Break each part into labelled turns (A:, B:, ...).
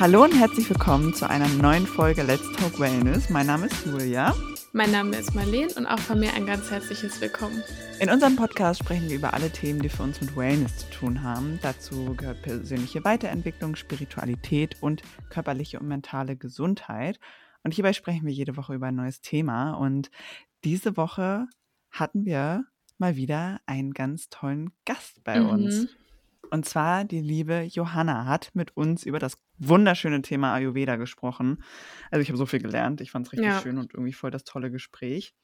A: Hallo und herzlich willkommen zu einer neuen Folge Let's Talk Wellness. Mein Name ist Julia.
B: Mein Name ist Marlene und auch von mir ein ganz herzliches Willkommen.
A: In unserem Podcast sprechen wir über alle Themen, die für uns mit Wellness zu tun haben. Dazu gehört persönliche Weiterentwicklung, Spiritualität und körperliche und mentale Gesundheit. Und hierbei sprechen wir jede Woche über ein neues Thema. Und diese Woche hatten wir mal wieder einen ganz tollen Gast bei
B: Mhm.
A: uns. Und zwar die liebe Johanna hat mit uns über das wunderschöne Thema Ayurveda gesprochen. Also ich habe so viel gelernt. Ich fand es richtig
B: Ja.
A: schön und irgendwie voll das tolle Gespräch.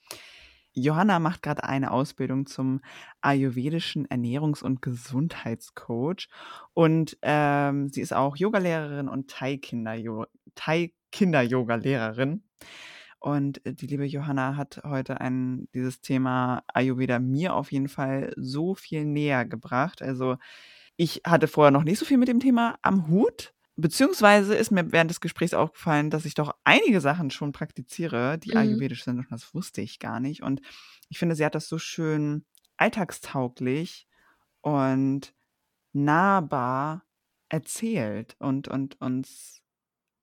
A: Johanna macht gerade eine Ausbildung zum ayurvedischen Ernährungs- und Gesundheitscoach. Und ähm, sie ist auch Yogalehrerin und Thai-Kinder- Thai-Kinder-Yoga-Lehrerin. Und äh, die liebe Johanna hat heute ein, dieses Thema Ayurveda mir auf jeden Fall so viel näher gebracht. Also ich hatte vorher noch nicht so viel mit dem Thema am Hut. Beziehungsweise ist mir während des Gesprächs aufgefallen, dass ich doch einige Sachen schon praktiziere, die
B: Mhm.
A: ayurvedisch sind. Und das wusste ich gar nicht. Und ich finde, sie hat das so schön alltagstauglich und nahbar erzählt und, und uns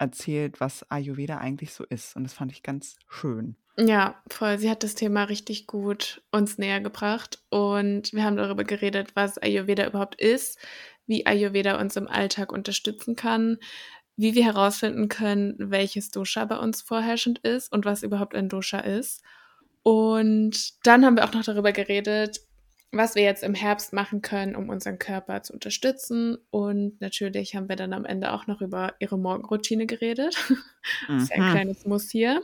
A: erzählt, was Ayurveda eigentlich so ist. Und das fand ich ganz schön.
B: Ja, voll. Sie hat das Thema richtig gut uns näher gebracht und wir haben darüber geredet, was Ayurveda überhaupt ist, wie Ayurveda uns im Alltag unterstützen kann, wie wir herausfinden können, welches Dosha bei uns vorherrschend ist und was überhaupt ein Dosha ist. Und dann haben wir auch noch darüber geredet, was wir jetzt im Herbst machen können, um unseren Körper zu unterstützen. Und natürlich haben wir dann am Ende auch noch über ihre Morgenroutine geredet. Das ist ja ein
A: Mhm.
B: kleines Muss hier.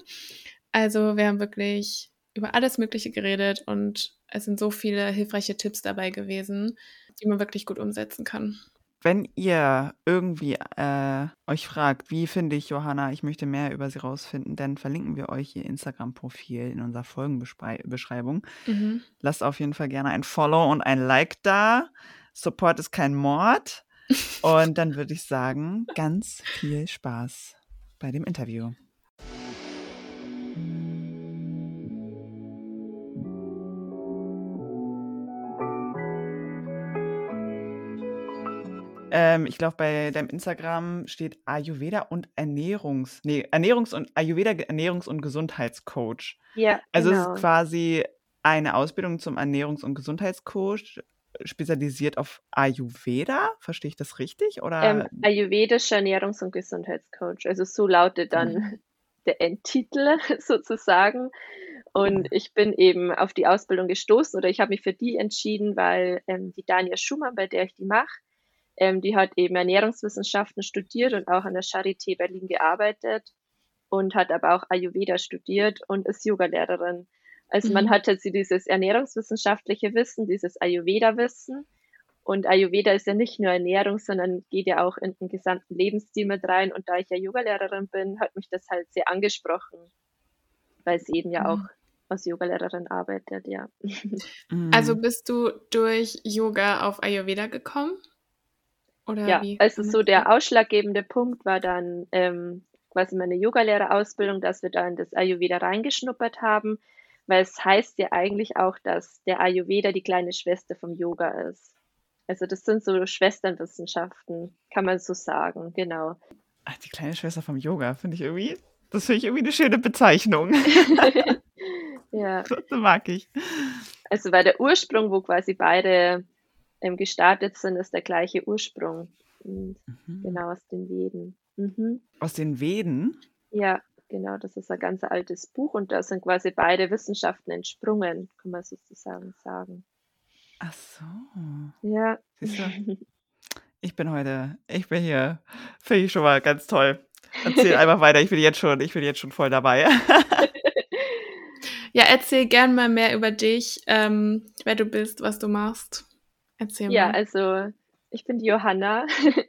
B: Also wir haben wirklich über alles Mögliche geredet und es sind so viele hilfreiche Tipps dabei gewesen, die man wirklich gut umsetzen kann.
A: Wenn ihr irgendwie äh, euch fragt, wie finde ich Johanna, ich möchte mehr über sie rausfinden, dann verlinken wir euch ihr Instagram-Profil in unserer Folgenbeschreibung.
B: Mhm.
A: Lasst auf jeden Fall gerne ein Follow und ein Like da. Support ist kein Mord. Und dann würde ich sagen, ganz viel Spaß bei dem Interview. Ähm, ich glaube, bei deinem Instagram steht Ayurveda und Ernährungs, nee, Ernährungs- und Ayurveda Ernährungs- und Gesundheitscoach.
C: Ja,
A: Also es
C: genau.
A: ist quasi eine Ausbildung zum Ernährungs- und Gesundheitscoach, spezialisiert auf Ayurveda. Verstehe ich das richtig? Oder?
C: Ähm, ayurvedischer Ernährungs- und Gesundheitscoach. Also so lautet dann
A: Mhm.
C: der Endtitel sozusagen. Und
A: Mhm.
C: ich bin eben auf die Ausbildung gestoßen oder ich habe mich für die entschieden, weil ähm, die Dania Schumann, bei der ich die mache, ähm, die hat eben Ernährungswissenschaften studiert und auch an der Charité Berlin gearbeitet und hat aber auch Ayurveda studiert und ist Yogalehrerin. Also man
B: Mhm.
C: hat halt so dieses ernährungswissenschaftliche Wissen, dieses Ayurveda-Wissen. Und Ayurveda ist ja nicht nur Ernährung, sondern geht ja auch in den gesamten Lebensstil mit rein. Und da ich ja Yogalehrerin bin, hat mich das halt sehr angesprochen, weil sie eben ja auch
B: Mhm.
C: als Yogalehrerin arbeitet, ja.
A: Mhm.
B: Also bist du durch Yoga auf Ayurveda gekommen? Oder
C: Ja,
B: wie?
C: also so der ausschlaggebende Punkt war dann ähm, quasi meine Yogalehrerausbildung, dass wir da in das Ayurveda reingeschnuppert haben, weil es heißt ja eigentlich auch, dass der Ayurveda die kleine Schwester vom Yoga ist. Also das sind so Schwesternwissenschaften, kann man so sagen, genau.
A: Ach, die kleine Schwester vom Yoga, finde ich irgendwie, das finde ich irgendwie eine schöne Bezeichnung.
C: ja,
A: das mag ich.
C: also weil der Ursprung, wo quasi beide ähm, gestartet sind, ist der gleiche Ursprung. Und
A: Mhm.
C: genau aus den Veden. Mhm.
A: Aus den Veden?
C: Ja, genau, das ist ein ganz altes Buch und da sind quasi beide Wissenschaften entsprungen, kann man sozusagen sagen.
A: Ach so.
C: Ja.
A: Siehst du? Ich bin heute, ich bin hier, finde ich schon mal ganz toll. Erzähl einfach weiter, ich bin jetzt schon, ich bin jetzt schon voll dabei.
B: Ja, erzähl gern mal mehr über dich, ähm, wer du bist, was du machst. Erzähl
C: Ja,
B: mal.
C: also ich bin die Johanna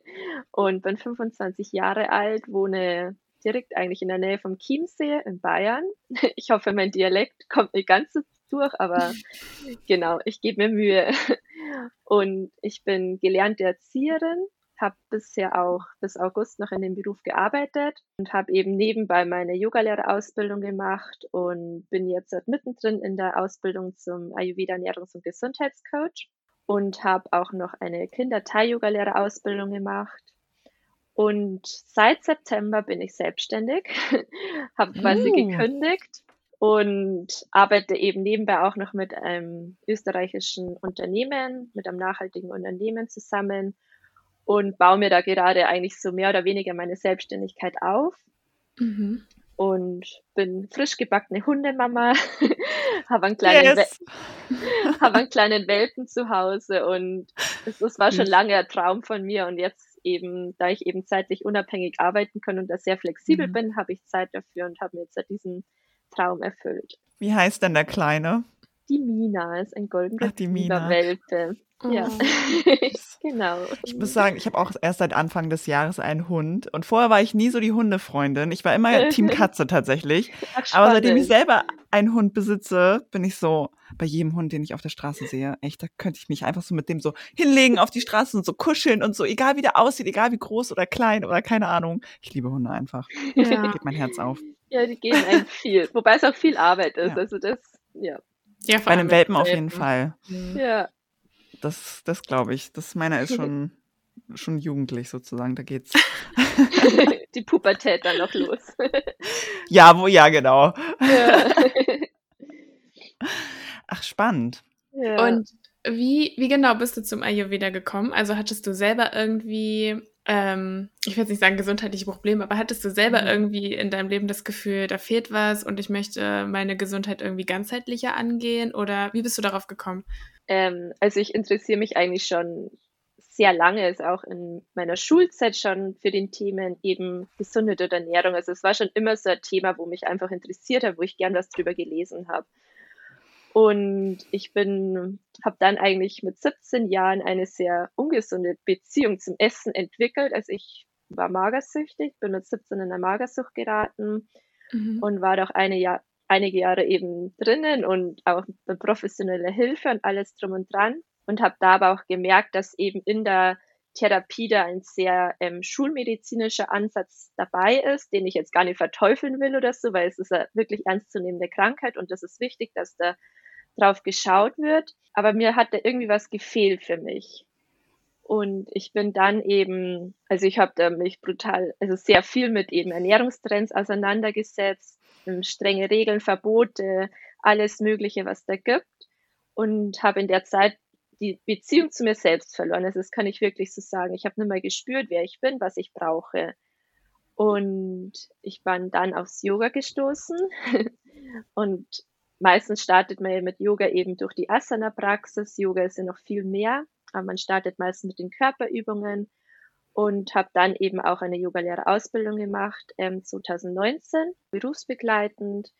C: und bin 25 Jahre alt, wohne direkt eigentlich in der Nähe vom Chiemsee in Bayern. Ich hoffe, mein Dialekt kommt nicht ganz so durch, aber genau, ich gebe mir Mühe. Und ich bin gelernte Erzieherin, habe bisher auch bis August noch in dem Beruf gearbeitet und habe eben nebenbei meine Yogalehrerausbildung gemacht und bin jetzt mittendrin in der Ausbildung zum Ayurveda Ernährungs- und Gesundheitscoach und habe auch noch eine Kinder-Thai-Yoga-Lehrerausbildung gemacht Und seit September bin ich selbstständig, habe quasi
A: Uh.
C: gekündigt und arbeite eben nebenbei auch noch mit einem österreichischen Unternehmen, mit einem nachhaltigen Unternehmen zusammen und baue mir da gerade eigentlich so mehr oder weniger meine Selbstständigkeit auf
B: Mhm.
C: Und bin frisch gebackene Hundemama, habe einen kleinen,
A: Yes.
C: Habe einen kleinen Welpen zu Hause und es, es war schon
A: Süß.
C: lange ein Traum von mir und jetzt eben, da ich eben zeitlich unabhängig arbeiten kann und da sehr flexibel
A: Mhm.
C: bin, habe ich Zeit dafür und habe mir jetzt diesen Traum erfüllt.
A: Wie heißt denn der Kleine?
C: Die Mina ist ein Golden
A: Ach, die Mina.
C: Ja,
B: Oh.
C: genau.
A: Ich muss sagen, ich habe auch erst seit Anfang des Jahres einen Hund. Und vorher war ich nie so die Hundefreundin. Ich war immer Team Katze tatsächlich.
C: Ach,
A: Aber seitdem ich selber einen Hund besitze, bin ich so, bei jedem Hund, den ich auf der Straße sehe, echt, da könnte ich mich einfach so mit dem so hinlegen auf die Straße und so kuscheln und so, egal wie der aussieht, egal wie groß oder klein oder keine Ahnung. Ich liebe Hunde einfach.
B: Ja.
A: Geht mein Herz auf.
C: Ja, die geben einem viel. Wobei es auch viel Arbeit ist.
A: Ja.
C: Also das, ja.
B: Ja, vor
A: Bei einem Welpen
B: mit
A: auf jeden Fall.
B: Mhm.
C: Ja.
A: Das, das glaube ich. Das meiner ist schon, schon jugendlich sozusagen. Da geht's.
C: die Pubertät dann noch los.
A: Ja, wo, ja, genau.
C: ja.
A: Ach, spannend.
C: ja.
B: Und wie, wie genau bist du zum Ayurveda gekommen? Also hattest du selber irgendwie, ähm, ich will jetzt nicht sagen gesundheitliche Probleme, aber hattest du selber
C: Mhm.
B: irgendwie in deinem Leben das Gefühl, da fehlt was und ich möchte meine Gesundheit irgendwie ganzheitlicher angehen? Oder wie bist du darauf gekommen?
C: Ähm, also ich interessiere mich eigentlich schon sehr lange, ist auch in meiner Schulzeit schon für den Themen eben Gesundheit und Ernährung. Also es war schon immer so ein Thema, wo mich einfach interessiert hat, wo ich gern was drüber gelesen habe. Und ich bin, habe dann eigentlich mit 17 Jahren eine sehr ungesunde Beziehung zum Essen entwickelt. Also ich war magersüchtig, bin mit 17 in eine Magersucht geraten
B: Mhm.
C: und war doch eine Jahr, einige Jahre eben drinnen und auch mit professioneller Hilfe und alles drum und dran und habe da aber auch gemerkt, dass eben in der Therapie da ein sehr ähm, schulmedizinischer Ansatz dabei ist, den ich jetzt gar nicht verteufeln will oder so, weil es ist eine wirklich ernstzunehmende Krankheit und das ist wichtig, dass da drauf geschaut wird. Aber mir hat da irgendwie was gefehlt für mich. Und ich bin dann eben, also ich habe da mich brutal, also sehr viel mit eben Ernährungstrends auseinandergesetzt, ähm, strenge Regeln, Verbote, alles Mögliche, was da gibt. Und habe in der Zeit die Beziehung zu mir selbst verloren. Also das kann ich wirklich so sagen. Ich habe nicht mehr gespürt, wer ich bin, was ich brauche. Und ich bin dann aufs Yoga gestoßen. Und meistens startet man ja mit Yoga eben durch die Asana-Praxis. Yoga ist ja noch viel mehr, aber man startet meistens mit den Körperübungen und habe dann eben auch eine Yogalehrerausbildung gemacht, ähm, 2019, berufsbegleitend.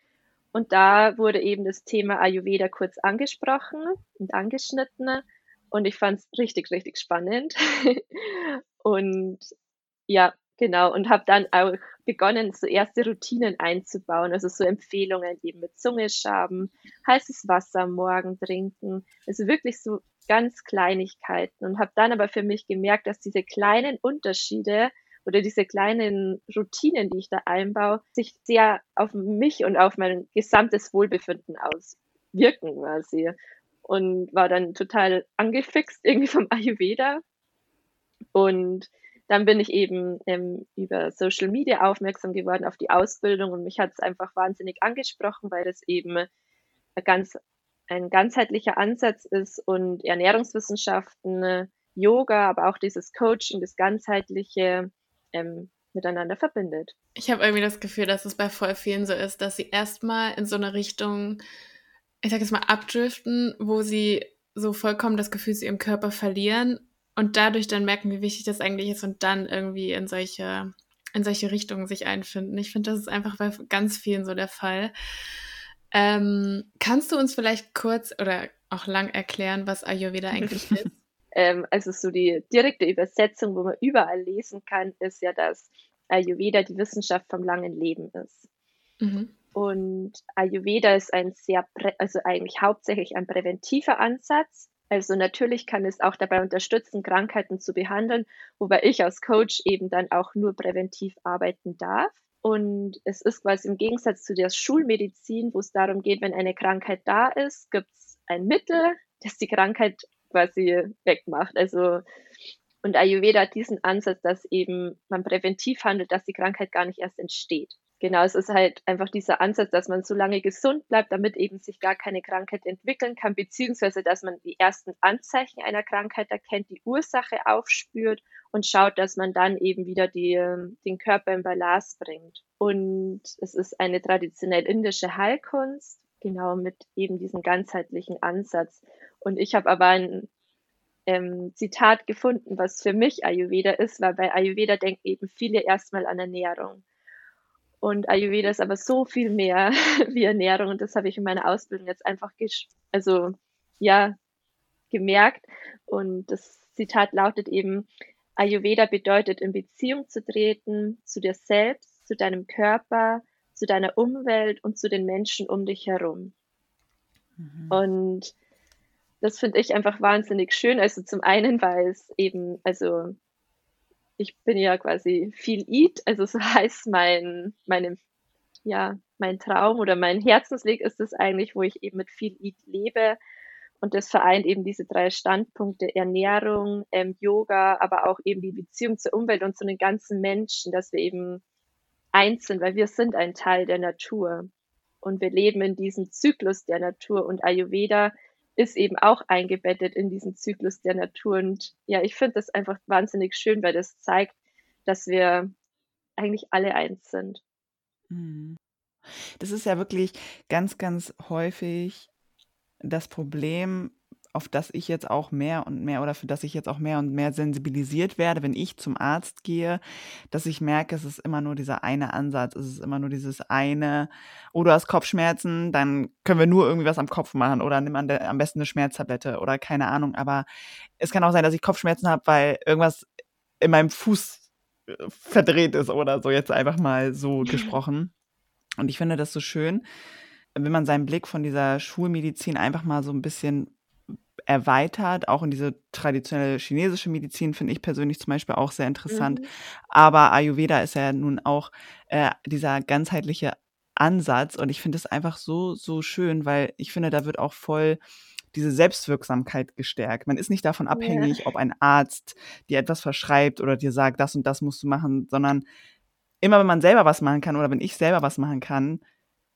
C: Und da wurde eben das Thema Ayurveda kurz angesprochen und angeschnitten. Und ich fand es richtig, richtig spannend. und ja, genau. Und habe dann auch begonnen, so erste Routinen einzubauen. Also so Empfehlungen eben mit Zungeschaben, heißes Wasser Morgen trinken. Also wirklich so ganz Kleinigkeiten. Und habe dann aber für mich gemerkt, dass diese kleinen Unterschiede oder diese kleinen Routinen, die ich da einbaue, sich sehr auf mich und auf mein gesamtes Wohlbefinden auswirken quasi. Und war dann total angefixt irgendwie vom Ayurveda. Und dann bin ich eben ähm, über Social Media aufmerksam geworden auf die Ausbildung und mich hat es einfach wahnsinnig angesprochen, weil das eben ganz ein ganzheitlicher Ansatz ist und Ernährungswissenschaften, Yoga, aber auch dieses Coaching, das ganzheitliche ähm, miteinander verbindet.
B: Ich habe irgendwie das Gefühl, dass es bei voll vielen so ist, dass sie erstmal in so eine Richtung, ich sag jetzt mal, abdriften, wo sie so vollkommen das Gefühl zu ihrem Körper verlieren und dadurch dann merken, wie wichtig das eigentlich ist und dann irgendwie in solche, in solche Richtungen sich einfinden. Ich finde, das ist einfach bei ganz vielen so der Fall. Ähm, kannst du uns vielleicht kurz oder auch lang erklären, was Ayurveda eigentlich ist?
C: Ähm, also so die direkte Übersetzung, wo man überall lesen kann, ist ja, dass Ayurveda die Wissenschaft vom langen Leben ist.
B: Mhm.
C: Und Ayurveda ist ein sehr, also eigentlich hauptsächlich ein präventiver Ansatz. Also natürlich kann es auch dabei unterstützen, Krankheiten zu behandeln, wobei ich als Coach eben dann auch nur präventiv arbeiten darf. Und es ist quasi im Gegensatz zu der Schulmedizin, wo es darum geht, wenn eine Krankheit da ist, gibt es ein Mittel, das die Krankheit quasi wegmacht. Also Und Ayurveda hat diesen Ansatz, dass eben man präventiv handelt, dass die Krankheit gar nicht erst entsteht. Genau, es ist halt einfach dieser Ansatz, dass man so lange gesund bleibt, damit eben sich gar keine Krankheit entwickeln kann, beziehungsweise dass man die ersten Anzeichen einer Krankheit erkennt, die Ursache aufspürt und schaut, dass man dann eben wieder die, den Körper in Balance bringt. Und es ist eine traditionell indische Heilkunst, genau mit eben diesem ganzheitlichen Ansatz. Und ich habe aber ein ähm, Zitat gefunden, was für mich Ayurveda ist, weil bei Ayurveda denken eben viele erstmal an Ernährung. Und Ayurveda ist aber so viel mehr wie Ernährung und das habe ich in meiner Ausbildung jetzt einfach also ja gemerkt und das Zitat lautet eben Ayurveda bedeutet in Beziehung zu treten zu dir selbst, zu deinem Körper, zu deiner Umwelt und zu den Menschen um dich herum. Mhm. Und das finde ich einfach wahnsinnig schön. Also zum einen, weil es eben, also ich bin ja quasi viel Eat, also so heißt mein, meine, ja, mein Traum oder mein Herzensweg ist es eigentlich, wo ich eben mit viel Eat lebe. Und das vereint eben diese drei Standpunkte Ernährung, ähm, Yoga, aber auch eben die Beziehung zur Umwelt und zu den ganzen Menschen, dass wir eben eins sind, weil wir sind ein Teil der Natur. Und wir leben in diesem Zyklus der Natur. Und Ayurveda ist eben auch eingebettet in diesen Zyklus der Natur. Und ja, ich finde das einfach wahnsinnig schön, weil das zeigt, dass wir eigentlich alle eins sind.
A: Mhm. Das ist ja wirklich ganz, ganz häufig das Problem, auf das ich jetzt auch mehr und mehr oder für das ich jetzt auch mehr und mehr sensibilisiert werde, wenn ich zum Arzt gehe, dass ich merke, es ist immer nur dieser eine Ansatz, es ist immer nur dieses eine, oh, du hast Kopfschmerzen, dann können wir nur irgendwie was am Kopf machen oder nimm an der, am besten eine Schmerztablette oder keine Ahnung. Aber es kann auch sein, dass ich Kopfschmerzen habe, weil irgendwas in meinem Fuß äh, verdreht ist oder so, jetzt einfach mal so gesprochen. Und ich finde das so schön, wenn man seinen Blick von dieser Schulmedizin einfach mal so ein bisschen erweitert, auch in diese traditionelle chinesische Medizin, finde ich persönlich zum Beispiel auch sehr interessant. Mhm. Aber Ayurveda ist ja nun auch äh, dieser ganzheitliche Ansatz und ich finde es einfach so, so schön, weil ich finde, da wird auch voll diese Selbstwirksamkeit gestärkt. Man ist nicht davon abhängig, ja. ob ein Arzt dir etwas verschreibt oder dir sagt, das und das musst du machen, sondern immer wenn man selber was machen kann oder wenn ich selber was machen kann,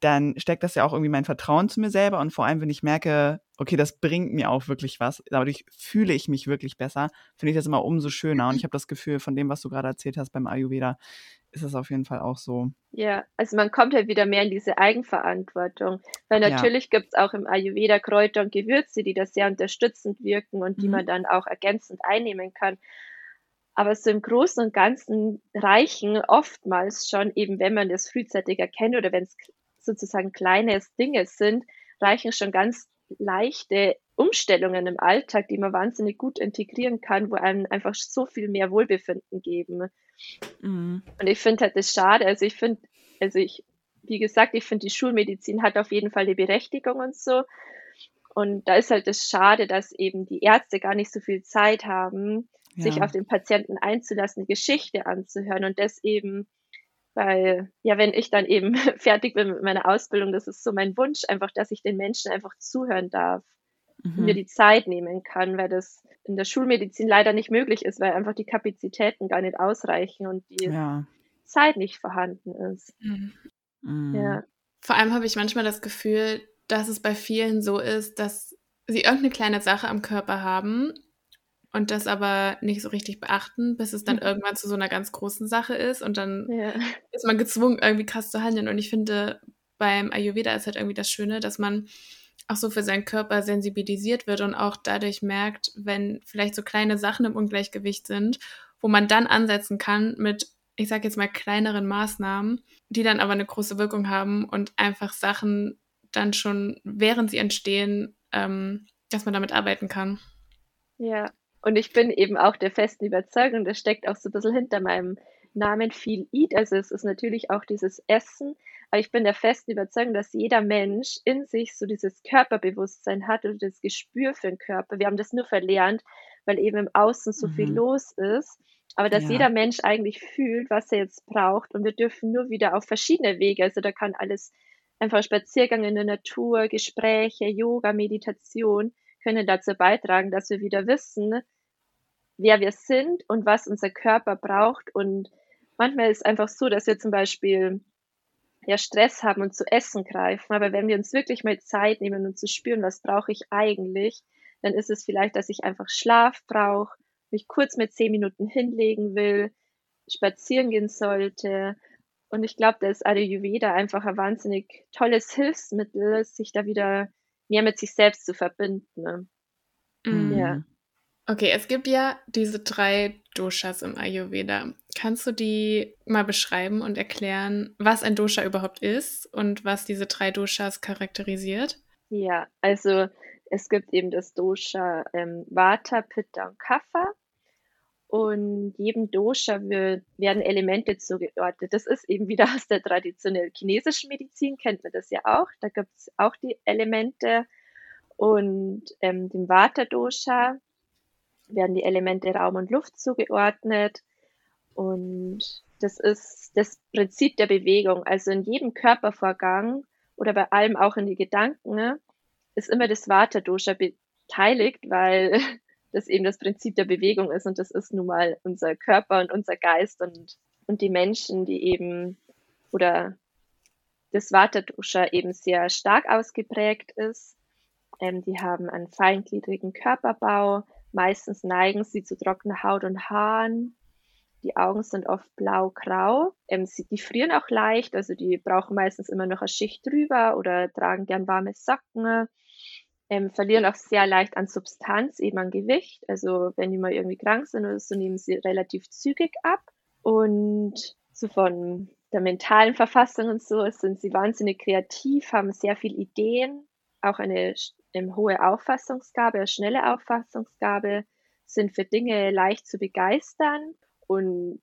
A: dann steckt das ja auch irgendwie mein Vertrauen zu mir selber und vor allem, wenn ich merke, okay, das bringt mir auch wirklich was, dadurch fühle ich mich wirklich besser, finde ich das immer umso schöner und ich habe das Gefühl, von dem, was du gerade erzählt hast beim Ayurveda, ist das auf jeden Fall auch so.
C: Ja, also man kommt halt wieder mehr in diese Eigenverantwortung, weil natürlich ja. gibt es auch im Ayurveda Kräuter und Gewürze, die das sehr unterstützend wirken und die mhm. man dann auch ergänzend einnehmen kann. Aber so im Großen und Ganzen reichen oftmals schon, eben wenn man das frühzeitig erkennt oder wenn es sozusagen kleine Dinge sind, reichen schon ganz leichte Umstellungen im Alltag, die man wahnsinnig gut integrieren kann, wo einem einfach so viel mehr Wohlbefinden geben. Mhm. Und ich finde halt das schade. Also ich finde, also ich, wie gesagt, ich finde die Schulmedizin hat auf jeden Fall eine Berechtigung und so. Und da ist halt das schade, dass eben die Ärzte gar nicht so viel Zeit haben, ja. sich auf den Patienten einzulassen, die Geschichte anzuhören und das eben weil, ja, wenn ich dann eben fertig bin mit meiner Ausbildung, das ist so mein Wunsch, einfach, dass ich den Menschen einfach zuhören darf mhm. und mir die Zeit nehmen kann, weil das in der Schulmedizin leider nicht möglich ist, weil einfach die Kapazitäten gar nicht ausreichen und die ja. Zeit nicht vorhanden ist. Mhm.
B: mhm. Ja. Vor allem habe ich manchmal das Gefühl, dass es bei vielen so ist, dass sie irgendeine kleine Sache am Körper haben und das aber nicht so richtig beachten, bis es dann mhm. irgendwann zu so einer ganz großen Sache ist und dann ja. ist man gezwungen, irgendwie krass zu handeln. Und ich finde, beim Ayurveda ist halt irgendwie das Schöne, dass man auch so für seinen Körper sensibilisiert wird und auch dadurch merkt, wenn vielleicht so kleine Sachen im Ungleichgewicht sind, wo man dann ansetzen kann mit, ich sag jetzt mal, kleineren Maßnahmen, die dann aber eine große Wirkung haben und einfach Sachen dann schon, während sie entstehen, ähm, dass man damit arbeiten kann.
C: Ja, und ich bin eben auch der festen Überzeugung, das steckt auch so ein bisschen hinter meinem Namen viel Eat. Also es ist natürlich auch dieses Essen, aber ich bin der festen Überzeugung, dass jeder Mensch in sich so dieses Körperbewusstsein hat oder das Gespür für den Körper. Wir haben das nur verlernt, weil eben im Außen so mhm. viel los ist. Aber dass ja. jeder Mensch eigentlich fühlt, was er jetzt braucht. Und wir dürfen nur wieder auf verschiedene Wege. Also da kann alles einfach Spaziergang in der Natur, Gespräche, Yoga, Meditation können dazu beitragen, dass wir wieder wissen, wer wir sind und was unser Körper braucht. Und manchmal ist es einfach so, dass wir zum Beispiel ja Stress haben und zu essen greifen. Aber wenn wir uns wirklich mal Zeit nehmen und zu spüren, was brauche ich eigentlich, dann ist es vielleicht, dass ich einfach Schlaf brauche, mich kurz mit zehn Minuten hinlegen will, spazieren gehen sollte. Und ich glaube, da ist Ayurveda einfach ein wahnsinnig tolles Hilfsmittel, sich da wieder mehr mit sich selbst zu verbinden. Ne?
B: Mhm. Ja. Okay, es gibt ja diese drei Doshas im Ayurveda. Kannst du die mal beschreiben und erklären, was ein Dosha überhaupt ist und was diese drei Doshas charakterisiert?
C: Ja, also es gibt eben das Dosha ähm, Vata, Pitta und Kapha. Und jedem Dosha wird, werden Elemente zugeordnet. Das ist eben wieder aus der traditionellen chinesischen Medizin, kennt man das ja auch. Da gibt es auch die Elemente. Und ähm, dem Vata-Dosha werden die Elemente Raum und Luft zugeordnet. Und das ist das Prinzip der Bewegung. Also in jedem Körpervorgang oder bei allem auch in die Gedanken ne, ist immer das Vata-Dosha beteiligt, weil das eben das Prinzip der Bewegung ist und das ist nun mal unser Körper und unser Geist und, und die Menschen, die eben oder das Vata-Dosha eben sehr stark ausgeprägt ist. Ähm, die haben einen feingliedrigen Körperbau, meistens neigen sie zu trockener Haut und Haaren. Die Augen sind oft blau-grau. Ähm, sie, frieren auch leicht, also die brauchen meistens immer noch eine Schicht drüber oder tragen gern warme Socken ähm, verlieren auch sehr leicht an Substanz, eben an Gewicht. Also wenn die mal irgendwie krank sind oder so, nehmen sie relativ zügig ab. Und so von der mentalen Verfassung und so sind sie wahnsinnig kreativ, haben sehr viele Ideen, auch eine ähm, hohe Auffassungsgabe, eine schnelle Auffassungsgabe, sind für Dinge leicht zu begeistern und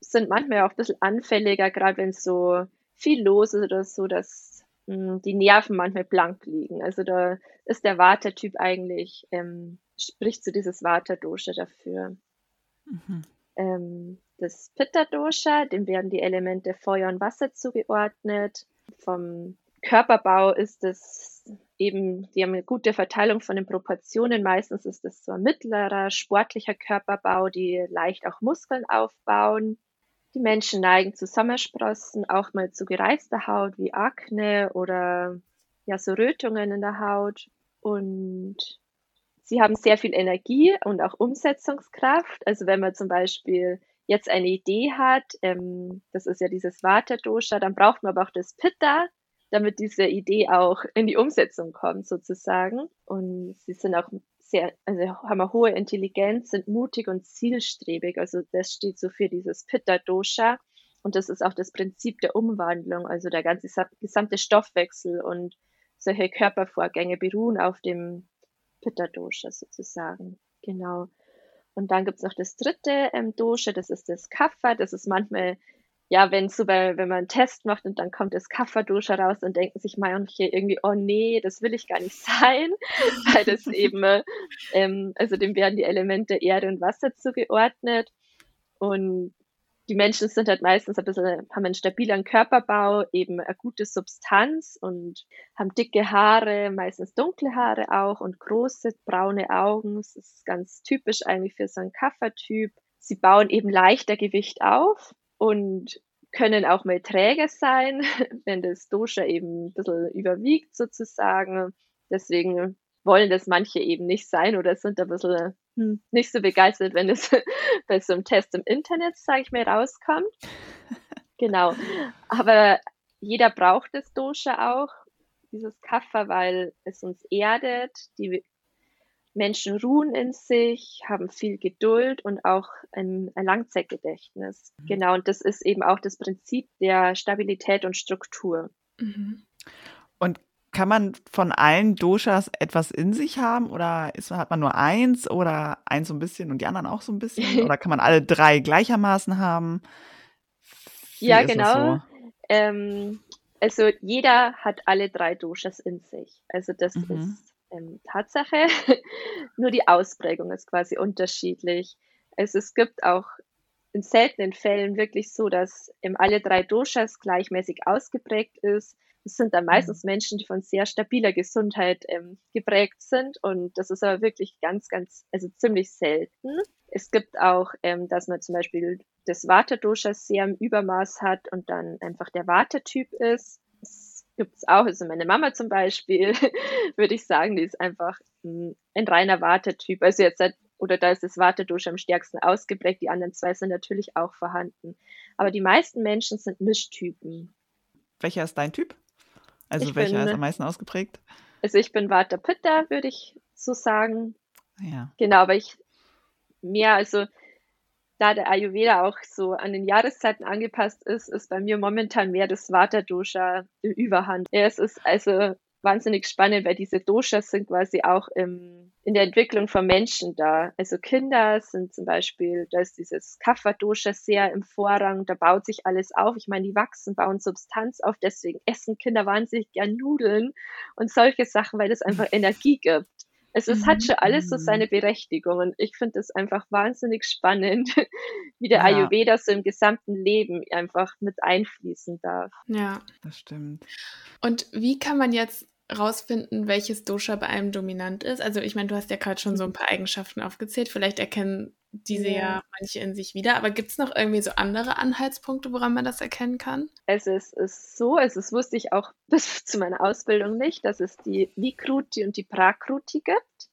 C: sind manchmal auch ein bisschen anfälliger, gerade wenn so viel los ist oder so, dass die Nerven manchmal blank liegen. Also da ist der Vata-Typ eigentlich, ähm, spricht zu dieses Vata-Dosha dafür. Mhm. Ähm, das Pitta-Dosha, dem werden die Elemente Feuer und Wasser zugeordnet. Vom Körperbau ist es eben, die haben eine gute Verteilung von den Proportionen. Meistens ist es so ein mittlerer, sportlicher Körperbau, die leicht auch Muskeln aufbauen. Die Menschen neigen zu Sommersprossen, auch mal zu gereizter Haut wie Akne oder ja, so Rötungen in der Haut. Und sie haben sehr viel Energie und auch Umsetzungskraft. Also wenn man zum Beispiel jetzt eine Idee hat, ähm, das ist ja dieses Vata-Dosha, dann braucht man aber auch das Pitta, damit diese Idee auch in die Umsetzung kommt sozusagen. Und sie sind auch sehr, also haben eine hohe Intelligenz, sind mutig und zielstrebig. Also das steht so für dieses Pitta Dosha. Und das ist auch das Prinzip der Umwandlung. Also der ganze gesamte Stoffwechsel und solche Körpervorgänge beruhen auf dem Pitta Dosha sozusagen. Genau. Und dann gibt es noch das dritte ähm, Dosha, das ist das Kapha. Das ist manchmal ja, wenn so bei, wenn man einen Test macht und dann kommt das Kafferduscher raus, dann denken sich manche irgendwie, oh nee, das will ich gar nicht sein, weil das eben, ähm, also dem werden die Elemente Erde und Wasser zugeordnet und die Menschen sind halt meistens ein bisschen, haben einen stabilen Körperbau, eben eine gute Substanz und haben dicke Haare, meistens dunkle Haare auch und große braune Augen. Das ist ganz typisch eigentlich für so einen Kaffertyp. Sie bauen eben leichter Gewicht auf und können auch mal träge sein, wenn das Dosha eben ein bisschen überwiegt sozusagen. Deswegen wollen das manche eben nicht sein oder sind ein bisschen hm, nicht so begeistert, wenn es bei so einem Test im Internet, sage ich mal, rauskommt. Genau. Aber jeder braucht das Dosha auch, dieses Kaffer, weil es uns erdet, die Menschen ruhen in sich, haben viel Geduld und auch ein, ein Langzeitgedächtnis. Mhm. Genau, und das ist eben auch das Prinzip der Stabilität und Struktur.
A: Mhm. Und kann man von allen Doshas etwas in sich haben oder ist, hat man nur eins oder eins so ein bisschen und die anderen auch so ein bisschen? oder kann man alle drei gleichermaßen haben?
C: Wie ja, genau. So? Ähm, also jeder hat alle drei Doshas in sich. Also das mhm. ist ähm, Tatsache. Nur die Ausprägung ist quasi unterschiedlich. Also es gibt auch in seltenen Fällen wirklich so, dass ähm, alle drei Doshas gleichmäßig ausgeprägt ist. Es sind dann meistens mhm. Menschen, die von sehr stabiler Gesundheit ähm, geprägt sind und das ist aber wirklich ganz, ganz, also ziemlich selten. Es gibt auch, ähm, dass man zum Beispiel das Vata-Dosha sehr im Übermaß hat und dann einfach der Vata-Typ ist. Gibt es auch, also meine Mama zum Beispiel, würde ich sagen, die ist einfach ein, ein reiner Vata-Typ. Also jetzt seit oder da ist das Vata-Dosha am stärksten ausgeprägt. Die anderen zwei sind natürlich auch vorhanden. Aber die meisten Menschen sind Mischtypen.
A: Welcher ist dein Typ? Also ich welcher bin, ist am meisten ausgeprägt?
C: Also ich bin Vata Pitta, würde ich so sagen.
A: Ja.
C: Genau, aber ich mehr, also da der Ayurveda auch so an den Jahreszeiten angepasst ist, ist bei mir momentan mehr das Vata Dosha Überhand. Ja, es ist also wahnsinnig spannend, weil diese Doshas sind quasi auch im, in der Entwicklung von Menschen da. Also Kinder sind zum Beispiel, da ist dieses Kapha-Dosha sehr im Vorrang, da baut sich alles auf. Ich meine, die wachsen, bauen Substanz auf, deswegen essen Kinder wahnsinnig gern Nudeln und solche Sachen, weil das einfach Energie gibt. Also es hat schon alles so mhm. seine Berechtigung und ich finde es einfach wahnsinnig spannend, wie der ja. Ayurveda so im gesamten Leben einfach mit einfließen darf.
B: Ja,
A: das stimmt.
B: Und wie kann man jetzt rausfinden, welches Dosha bei einem dominant ist? Also ich meine, du hast ja gerade schon so ein paar Eigenschaften aufgezählt. Vielleicht erkennen diese ja, ja manche in sich wieder. Aber gibt es noch irgendwie so andere Anhaltspunkte, woran man das erkennen kann?
C: Es ist, ist so, also es wusste ich auch bis zu meiner Ausbildung nicht, dass es die Vikruti und die Prakruti gibt.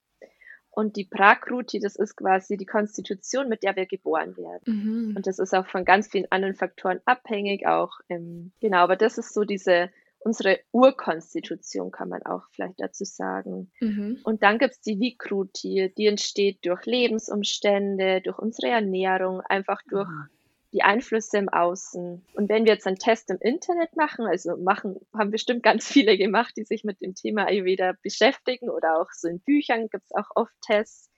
C: Und die Prakruti, das ist quasi die Konstitution, mit der wir geboren werden. Mhm. Und das ist auch von ganz vielen anderen Faktoren abhängig, auch im, genau, aber das ist so diese unsere Urkonstitution, kann man auch vielleicht dazu sagen. Mhm. Und dann gibt es die Vikruti, die entsteht durch Lebensumstände, durch unsere Ernährung, einfach durch mhm. die Einflüsse im Außen. Und wenn wir jetzt einen Test im Internet machen, also machen, haben bestimmt ganz viele gemacht, die sich mit dem Thema Ayurveda beschäftigen oder auch so in Büchern gibt es auch oft Tests,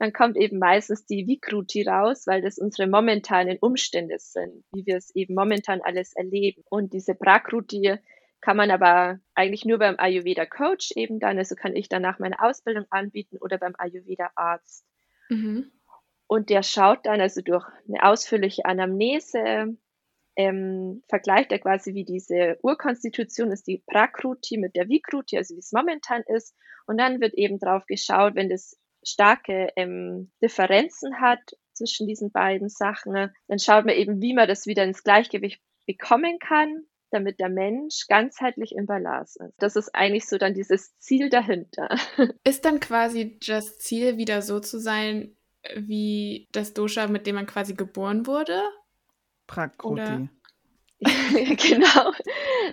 C: dann kommt eben meistens die Vikruti raus, weil das unsere momentanen Umstände sind, wie wir es eben momentan alles erleben. Und diese Prakruti kann man aber eigentlich nur beim Ayurveda Coach eben dann, also kann ich danach meine Ausbildung anbieten oder beim Ayurveda Arzt. Mhm. Und der schaut dann also durch eine ausführliche Anamnese, ähm, vergleicht er quasi, wie diese Urkonstitution ist, die Prakruti mit der Vikruti, also wie es momentan ist. Und dann wird eben drauf geschaut, wenn das starke ähm, Differenzen hat zwischen diesen beiden Sachen, dann schaut man eben, wie man das wieder ins Gleichgewicht bekommen kann damit der Mensch ganzheitlich im Balance ist. Das ist eigentlich so dann dieses Ziel dahinter.
B: Ist dann quasi das Ziel, wieder so zu sein, wie das Dosha, mit dem man quasi geboren wurde?
A: Prakruti.
C: genau.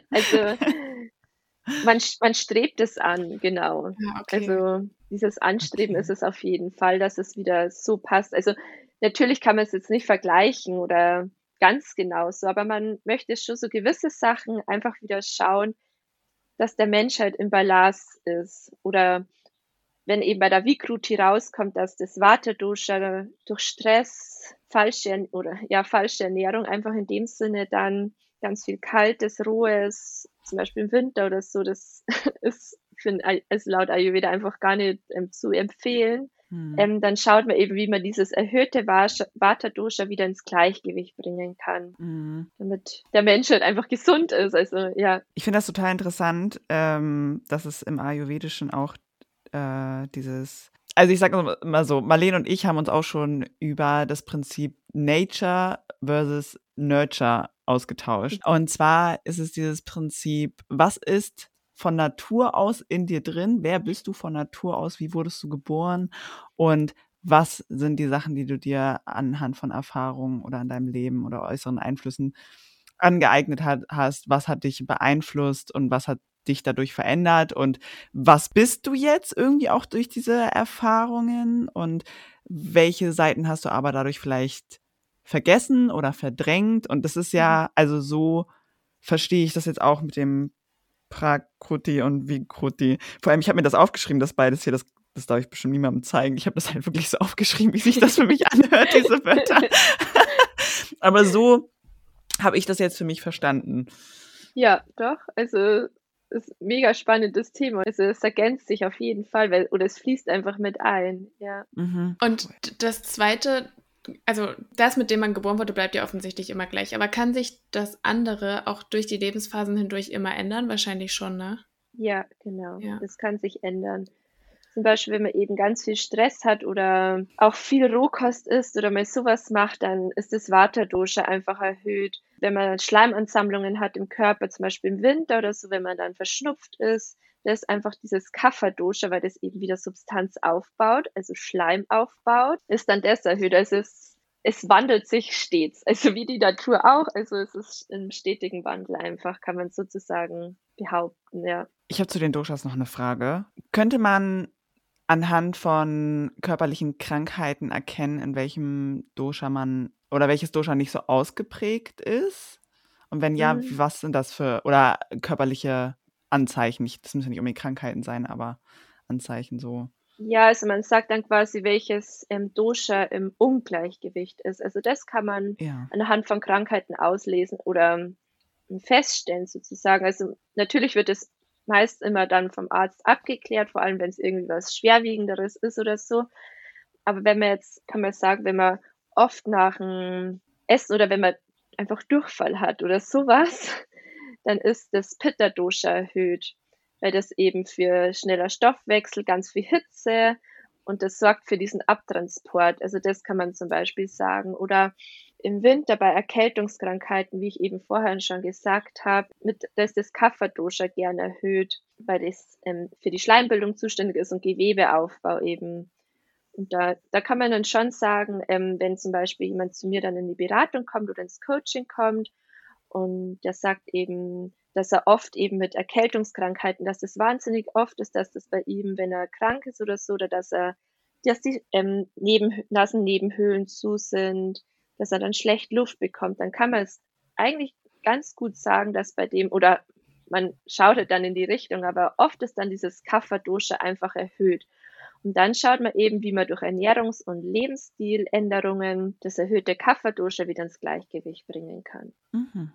C: Also man, man strebt es an, genau. Ja, okay. Also dieses Anstreben okay. ist es auf jeden Fall, dass es wieder so passt. Also natürlich kann man es jetzt nicht vergleichen oder ganz genauso, aber man möchte schon so gewisse Sachen einfach wieder schauen, dass der Mensch halt im Balance ist. Oder wenn eben bei der Vikruti rauskommt, dass das Vata-Dosha durch Stress, falsche oder ja, falsche Ernährung einfach in dem Sinne dann ganz viel kaltes, rohes, zum Beispiel im Winter oder so, das ist für, also laut Ayurveda einfach gar nicht ähm, zu empfehlen. Hm. Ähm, dann schaut man eben, wie man dieses erhöhte Vata-Dosha wieder ins Gleichgewicht bringen kann, hm. damit der Mensch halt einfach gesund ist. Also ja.
A: Ich finde das total interessant, ähm, dass es im Ayurvedischen auch äh, dieses also ich sage mal so, Marlene und ich haben uns auch schon über das Prinzip Nature versus Nurture ausgetauscht. Mhm. Und zwar ist es dieses Prinzip, was ist von Natur aus in dir drin? Wer bist du von Natur aus? Wie wurdest du geboren? Und was sind die Sachen, die du dir anhand von Erfahrungen oder an deinem Leben oder äußeren Einflüssen angeeignet hat, hast? Was hat dich beeinflusst und was hat dich dadurch verändert? Und was bist du jetzt irgendwie auch durch diese Erfahrungen? Und welche Seiten hast du aber dadurch vielleicht vergessen oder verdrängt? Und das ist ja, mhm. also so verstehe ich das jetzt auch mit dem Prakruti und Vikruti. Vor allem, ich habe mir das aufgeschrieben, das beides hier, das, das darf ich bestimmt niemandem zeigen. Ich habe das halt wirklich so aufgeschrieben, wie sich das für mich anhört, diese Wörter. Aber so habe ich das jetzt für mich verstanden.
C: Ja, doch. Also ist ein mega spannendes Thema. Also es ergänzt sich auf jeden Fall, weil, oder es fließt einfach mit ein, ja.
B: Mhm. Und das zweite, also das, mit dem man geboren wurde, bleibt ja offensichtlich immer gleich. Aber kann sich das andere auch durch die Lebensphasen hindurch immer ändern? Wahrscheinlich schon, ne?
C: Ja, genau. Ja. Das kann sich ändern. Zum Beispiel, wenn man eben ganz viel Stress hat oder auch viel Rohkost isst oder mal sowas macht, dann ist das Vata-Dosha einfach erhöht. Wenn man Schleimansammlungen hat im Körper, zum Beispiel im Winter oder so, wenn man dann verschnupft ist, das ist einfach dieses Kapha-Dosha, weil das eben wieder Substanz aufbaut, also Schleim aufbaut, ist dann das erhöht. Also es, es wandelt sich stets, also wie die Natur auch. Also es ist im stetigen Wandel einfach, kann man sozusagen behaupten, ja.
A: Ich habe zu den Doshas noch eine Frage. Könnte man anhand von körperlichen Krankheiten erkennen, in welchem Dosha man oder welches Dosha nicht so ausgeprägt ist? Und wenn ja, mhm. was sind das für oder körperliche Anzeichen? Nicht, das müssen nicht unbedingt Krankheiten sein, aber Anzeichen so.
C: Ja, also man sagt dann quasi, welches ähm, Dosha im Ungleichgewicht ist. Also das kann man ja. anhand von Krankheiten auslesen oder ähm, feststellen sozusagen. Also natürlich wird es meist immer dann vom Arzt abgeklärt, vor allem wenn es irgendwie was Schwerwiegenderes ist oder so. Aber wenn man jetzt, kann man sagen, wenn man oft nach dem Essen oder wenn man einfach Durchfall hat oder sowas, dann ist das Pitta-Dosha erhöht, weil das eben für schneller Stoffwechsel, ganz viel Hitze und das sorgt für diesen Abtransport. Also das kann man zum Beispiel sagen. Oder im Winter bei Erkältungskrankheiten, wie ich eben vorher schon gesagt habe, mit, da ist das Kapha-Dosha gern erhöht, weil das ähm, für die Schleimbildung zuständig ist und Gewebeaufbau eben. Und da, da kann man dann schon sagen, ähm, wenn zum Beispiel jemand zu mir dann in die Beratung kommt oder ins Coaching kommt und der sagt eben, dass er oft eben mit Erkältungskrankheiten, dass das wahnsinnig oft ist, dass das bei ihm, wenn er krank ist oder so, oder dass er, dass die ähm, Neben, Nasennebenhöhlen zu sind, dass er dann schlecht Luft bekommt, dann kann man es eigentlich ganz gut sagen, dass bei dem, oder man schaut halt dann in die Richtung, aber oft ist dann dieses Kapha-Dosha einfach erhöht. Und dann schaut man eben, wie man durch Ernährungs- und Lebensstiländerungen das erhöhte Kapha-Dosha wieder ins Gleichgewicht bringen kann. Mhm.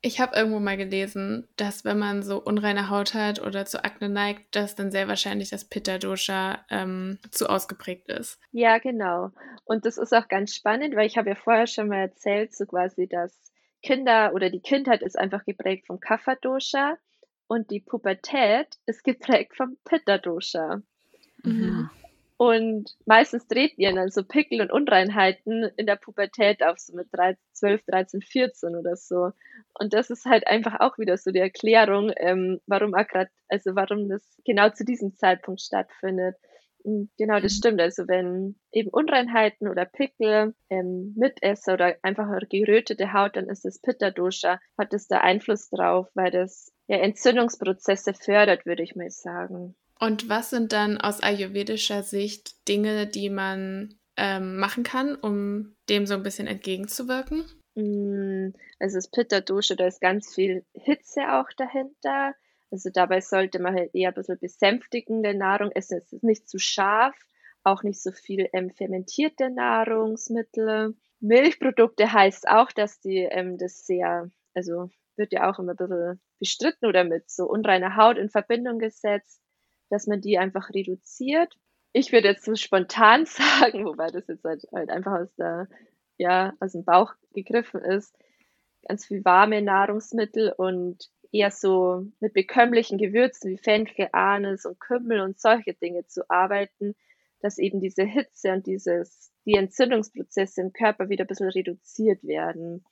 B: Ich habe irgendwo mal gelesen, dass wenn man so unreine Haut hat oder zu Akne neigt, dass dann sehr wahrscheinlich das Pitta-Dosha ähm, zu ausgeprägt ist.
C: Ja, genau. Und das ist auch ganz spannend, weil ich habe ja vorher schon mal erzählt, so quasi, dass Kinder oder die Kindheit ist einfach geprägt vom Kapha-Dosha und die Pubertät ist geprägt vom Pitta-Dosha. Mhm. Und meistens treten ihr dann so Pickel und Unreinheiten in der Pubertät auf, so mit 13, 12, 13, 14 oder so. Und das ist halt einfach auch wieder so die Erklärung, ähm, warum grad, also warum das genau zu diesem Zeitpunkt stattfindet. Und genau, das mhm. stimmt. Also wenn eben Unreinheiten oder Pickel ähm, Mitesser oder einfach gerötete Haut, dann ist das Pitta-Dosha, hat das da Einfluss drauf, weil das ja Entzündungsprozesse fördert, würde ich mal sagen.
B: Und was sind dann aus ayurvedischer Sicht Dinge, die man ähm, machen kann, um dem so ein bisschen entgegenzuwirken?
C: Mm, also das Pitta Dosha, da ist ganz viel Hitze auch dahinter. Also dabei sollte man halt eher ein bisschen besänftigende Nahrung essen. Es ist nicht zu scharf, auch nicht so viel ähm, fermentierte Nahrungsmittel. Milchprodukte heißt auch, dass die ähm, das sehr, also wird ja auch immer ein bisschen bestritten oder mit so unreiner Haut in Verbindung gesetzt dass man die einfach reduziert. Ich würde jetzt so spontan sagen, wobei das jetzt halt, halt einfach aus der, ja, aus dem Bauch gegriffen ist, ganz viel warme Nahrungsmittel und eher so mit bekömmlichen Gewürzen wie Fenchel, Anis und Kümmel und solche Dinge zu arbeiten, dass eben diese Hitze und dieses, die Entzündungsprozesse im Körper wieder ein bisschen reduziert werden.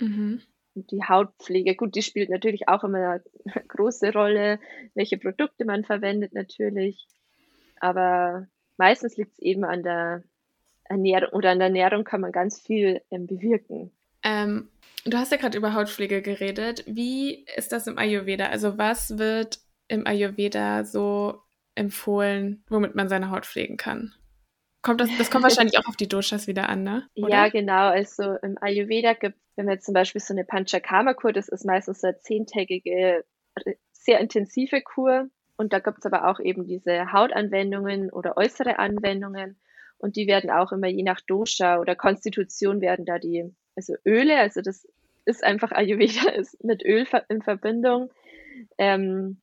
C: Mhm. Die Hautpflege, gut, die spielt natürlich auch immer eine große Rolle, welche Produkte man verwendet natürlich. Aber meistens liegt es eben an der Ernährung oder an der Ernährung kann man ganz viel ähm, bewirken.
B: Ähm, du hast ja gerade über Hautpflege geredet. Wie ist das im Ayurveda? Also was wird im Ayurveda so empfohlen, womit man seine Haut pflegen kann? Kommt das, das kommt wahrscheinlich auch auf die Doshas wieder an, ne?
C: Oder? Ja, genau. Also im Ayurveda gibt wenn wir zum Beispiel so eine Panchakarma-Kur, das ist meistens so eine zehntägige, sehr intensive Kur. Und da gibt es aber auch eben diese Hautanwendungen oder äußere Anwendungen. Und die werden auch immer je nach Dosha oder Konstitution werden da die, also Öle, also das ist einfach Ayurveda ist mit Öl in Verbindung. Ähm,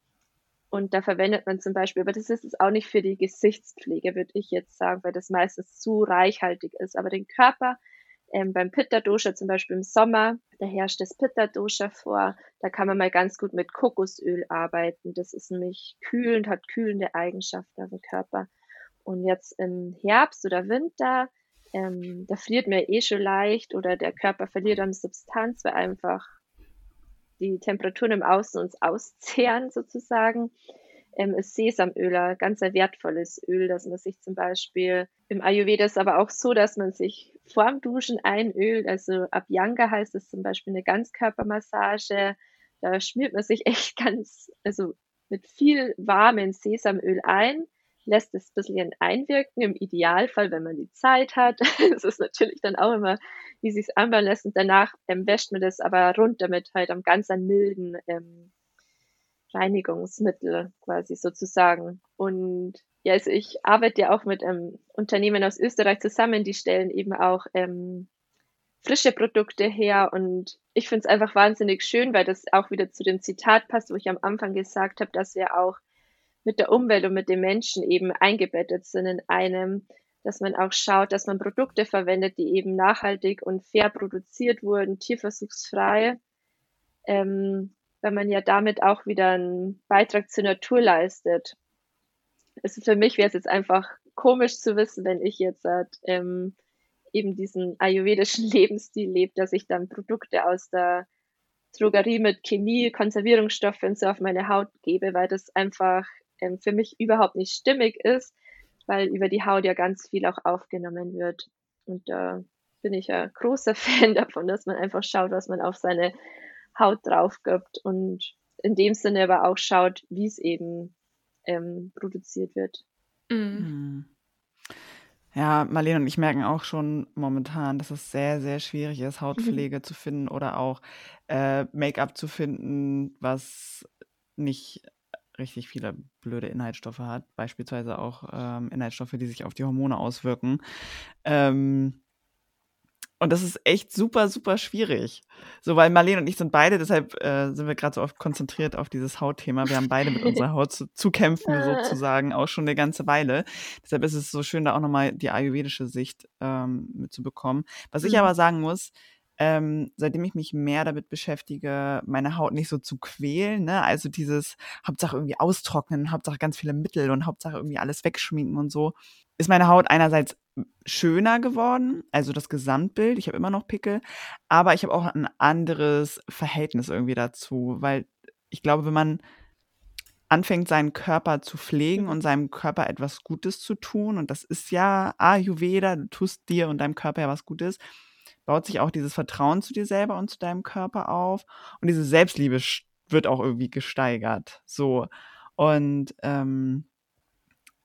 C: Und da verwendet man zum Beispiel, aber das ist es auch nicht für die Gesichtspflege, würde ich jetzt sagen, weil das meistens zu reichhaltig ist. Aber den Körper ähm, beim Pitta-Dosha zum Beispiel im Sommer, da herrscht das Pitta-Dosha vor. Da kann man mal ganz gut mit Kokosöl arbeiten. Das ist nämlich kühlend, hat kühlende Eigenschaften auf dem Körper. Und jetzt im Herbst oder Winter, ähm, da friert mir eh schon leicht oder der Körper verliert an Substanz, weil einfach die Temperaturen im Außen uns auszehren sozusagen ähm, ist Sesamöl ganz ein wertvolles Öl, dass man sich zum Beispiel im Ayurveda ist aber auch so, dass man sich vorm Duschen einölt. Also Abhyanga heißt es zum Beispiel eine Ganzkörpermassage. Da schmiert man sich echt ganz, also mit viel warmem Sesamöl ein, lässt es ein bisschen einwirken, im Idealfall, wenn man die Zeit hat. Das ist natürlich dann auch immer, wie sich es anbauen lässt. Und danach ähm, wäscht man das aber runter mit halt am ganz milden ähm, Reinigungsmittel quasi sozusagen. Und ja, also ich arbeite ja auch mit ähm, Unternehmen aus Österreich zusammen, die stellen eben auch ähm, frische Produkte her und ich finde es einfach wahnsinnig schön, weil das auch wieder zu dem Zitat passt, wo ich am Anfang gesagt habe, dass wir auch mit der Umwelt und mit den Menschen eben eingebettet sind in einem, dass man auch schaut, dass man Produkte verwendet, die eben nachhaltig und fair produziert wurden, tierversuchsfrei. Ähm, weil man ja damit auch wieder einen Beitrag zur Natur leistet. Also für mich wäre es jetzt einfach komisch zu wissen, wenn ich jetzt ähm, eben diesen ayurvedischen Lebensstil lebe, dass ich dann Produkte aus der Drogerie mit Chemie, Konservierungsstoffe und so auf meine Haut gebe, weil das einfach ähm, für mich überhaupt nicht stimmig ist, weil über die Haut ja ganz viel auch aufgenommen wird. Und da äh, bin ich ein großer Fan davon, dass man einfach schaut, was man auf seine Haut drauf gibt und in dem Sinne aber auch schaut, wie es eben ähm, produziert wird. Mhm.
A: mhm. Ja, Marlene und ich merken auch schon momentan, dass es sehr, sehr schwierig ist, Hautpflege mhm. zu finden oder auch äh, Make-up zu finden, was nicht richtig viele blöde Inhaltsstoffe hat, beispielsweise auch ähm, Inhaltsstoffe, die sich auf die Hormone auswirken. Ähm, und das ist echt super, super schwierig. So, weil Marlene und ich sind beide, deshalb äh, sind wir gerade so oft konzentriert auf dieses Hautthema. Wir haben beide mit unserer Haut zu, zu kämpfen, sozusagen, auch schon eine ganze Weile. Deshalb ist es so schön, da auch nochmal die ayurvedische Sicht ähm, mitzubekommen. Was ich mhm. aber sagen muss, ähm, seitdem ich mich mehr damit beschäftige, meine Haut nicht so zu quälen, ne? Also dieses Hauptsache irgendwie austrocknen, Hauptsache ganz viele Mittel und Hauptsache irgendwie alles wegschminken und so, ist meine Haut einerseits schöner geworden, also das Gesamtbild. Ich habe immer noch Pickel, aber ich habe auch ein anderes Verhältnis irgendwie dazu, weil ich glaube, wenn man anfängt, seinen Körper zu pflegen und seinem Körper etwas Gutes zu tun, und das ist ja Ayurveda, du tust dir und deinem Körper ja was Gutes, baut sich auch dieses Vertrauen zu dir selber und zu deinem Körper auf und diese Selbstliebe wird auch irgendwie gesteigert. So. Und ähm,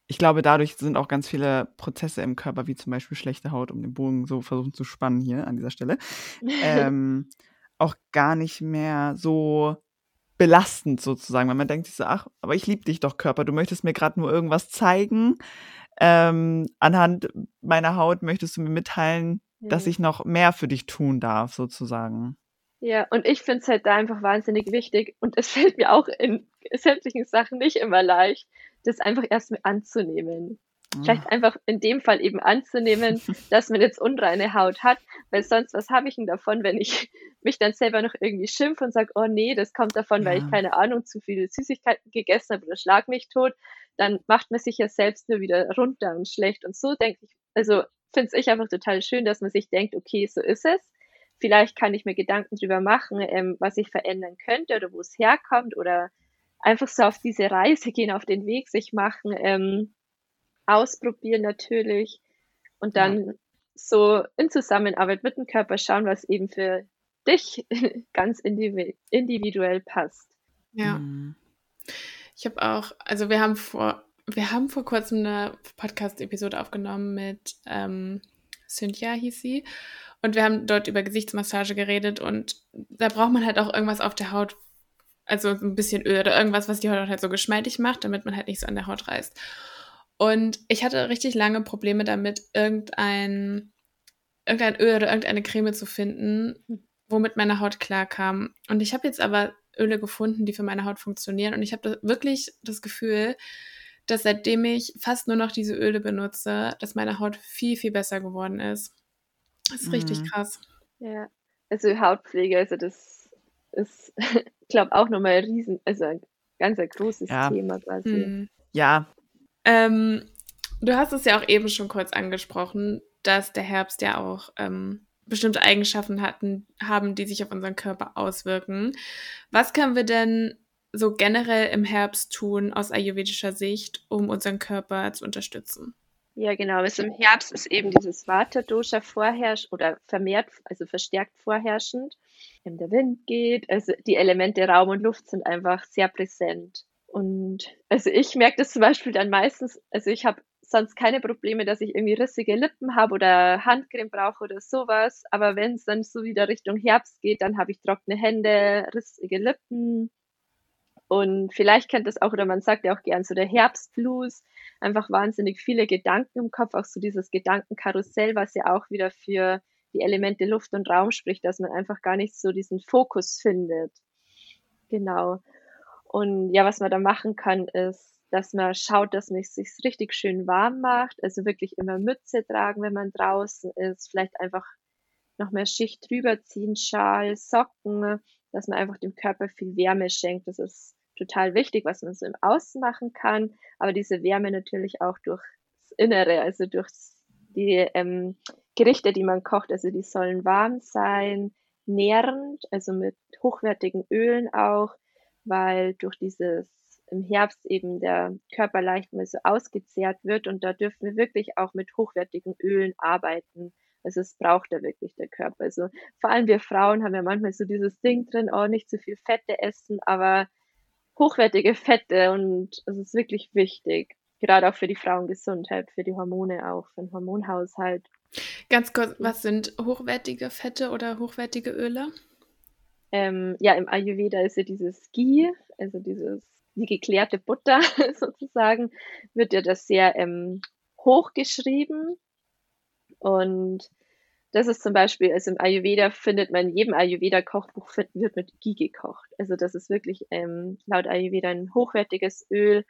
A: ich glaube, dadurch sind auch ganz viele Prozesse im Körper, wie zum Beispiel schlechte Haut, um den Bogen so versuchen zu spannen hier an dieser Stelle, ähm, auch gar nicht mehr so belastend sozusagen, weil man denkt sich so, ach, aber ich liebe dich doch, Körper, du möchtest mir gerade nur irgendwas zeigen. Ähm, anhand meiner Haut möchtest du mir mitteilen, dass ich noch mehr für dich tun darf, sozusagen.
C: Ja, und ich finde es halt da einfach wahnsinnig wichtig und es fällt mir auch in sämtlichen Sachen nicht immer leicht, das einfach erst mal anzunehmen. Vielleicht ah. einfach in dem Fall eben anzunehmen, dass man jetzt unreine Haut hat, weil sonst was habe ich denn davon, wenn ich mich dann selber noch irgendwie schimpfe und sage, oh nee, das kommt davon, ja. weil ich keine Ahnung, zu viele Süßigkeiten gegessen habe oder schlag mich tot, dann macht man sich ja selbst nur wieder runter und schlecht und so denke ich, also finde ich einfach total schön, dass man sich denkt, okay, so ist es. Vielleicht kann ich mir Gedanken drüber machen, ähm, was ich verändern könnte oder wo es herkommt oder einfach so auf diese Reise gehen, auf den Weg sich machen, ähm, ausprobieren natürlich und dann ja. so in Zusammenarbeit mit dem Körper schauen, was eben für dich ganz individuell passt.
B: Ja. Mhm. Ich habe auch, also wir haben vor, wir haben vor kurzem eine Podcast-Episode aufgenommen mit ähm, Cynthia hieß sie. Und wir haben dort über Gesichtsmassage geredet und da braucht man halt auch irgendwas auf der Haut, also ein bisschen Öl oder irgendwas, was die Haut halt so geschmeidig macht, damit man halt nicht so an der Haut reißt. Und ich hatte richtig lange Probleme damit, irgendein, irgendein Öl oder irgendeine Creme zu finden, womit meine Haut klarkam. Und ich habe jetzt aber Öle gefunden, die für meine Haut funktionieren. Und ich habe wirklich das Gefühl, dass seitdem ich fast nur noch diese Öle benutze, dass meine Haut viel, viel besser geworden ist. Das ist mhm. richtig krass.
C: Ja, also Hautpflege, also das ist, ich glaube, auch nochmal ein riesen, also ein ganz ein großes ja. Thema quasi. Mhm.
A: Ja.
B: Ähm, du hast es ja auch eben schon kurz angesprochen, dass der Herbst ja auch ähm, bestimmte Eigenschaften hatten, haben, die sich auf unseren Körper auswirken. Was können wir denn so generell im Herbst tun aus ayurvedischer Sicht, um unseren Körper zu unterstützen?
C: Ja, genau. Also im Herbst ist eben dieses Vata-Dosha vorherrscht oder vermehrt, also verstärkt vorherrschend. Wenn der Wind geht, also die Elemente Raum und Luft sind einfach sehr präsent. Und also ich merke das zum Beispiel dann meistens, also ich habe sonst keine Probleme, dass ich irgendwie rissige Lippen habe oder Handcreme brauche oder sowas. Aber wenn es dann so wieder Richtung Herbst geht, dann habe ich trockene Hände, rissige Lippen, und vielleicht kennt das auch, oder man sagt ja auch gern so der Herbstblues, einfach wahnsinnig viele Gedanken im Kopf, auch so dieses Gedankenkarussell, was ja auch wieder für die Elemente Luft und Raum spricht, dass man einfach gar nicht so diesen Fokus findet. Genau. Und ja, was man da machen kann, ist, dass man schaut, dass man es sich richtig schön warm macht. Also wirklich immer Mütze tragen, wenn man draußen ist. Vielleicht einfach noch mehr Schicht drüber ziehen, Schal, Socken, dass man einfach dem Körper viel Wärme schenkt. Das ist total wichtig, was man so im Außen machen kann, aber diese Wärme natürlich auch durchs Innere, also durch die ähm, Gerichte, die man kocht, also die sollen warm sein, nährend, also mit hochwertigen Ölen auch, weil durch dieses im Herbst eben der Körper leicht mal so ausgezehrt wird und da dürfen wir wirklich auch mit hochwertigen Ölen arbeiten. Also es braucht da wirklich der Körper. Also vor allem wir Frauen haben ja manchmal so dieses Ding drin, oh, nicht zu viel Fette essen, aber hochwertige Fette und es ist wirklich wichtig. Gerade auch für die Frauengesundheit, für die Hormone auch, für den Hormonhaushalt.
B: Ganz kurz, was sind hochwertige Fette oder hochwertige Öle?
C: Ähm, ja, im Ayurveda ist ja dieses Ghee, also dieses, die geklärte Butter sozusagen, wird ja das sehr ähm, hoch geschrieben. Und das ist zum Beispiel, also im Ayurveda findet man, in jedem Ayurveda-Kochbuch wird mit Ghee gekocht. Also das ist wirklich ähm, laut Ayurveda ein hochwertiges Öl,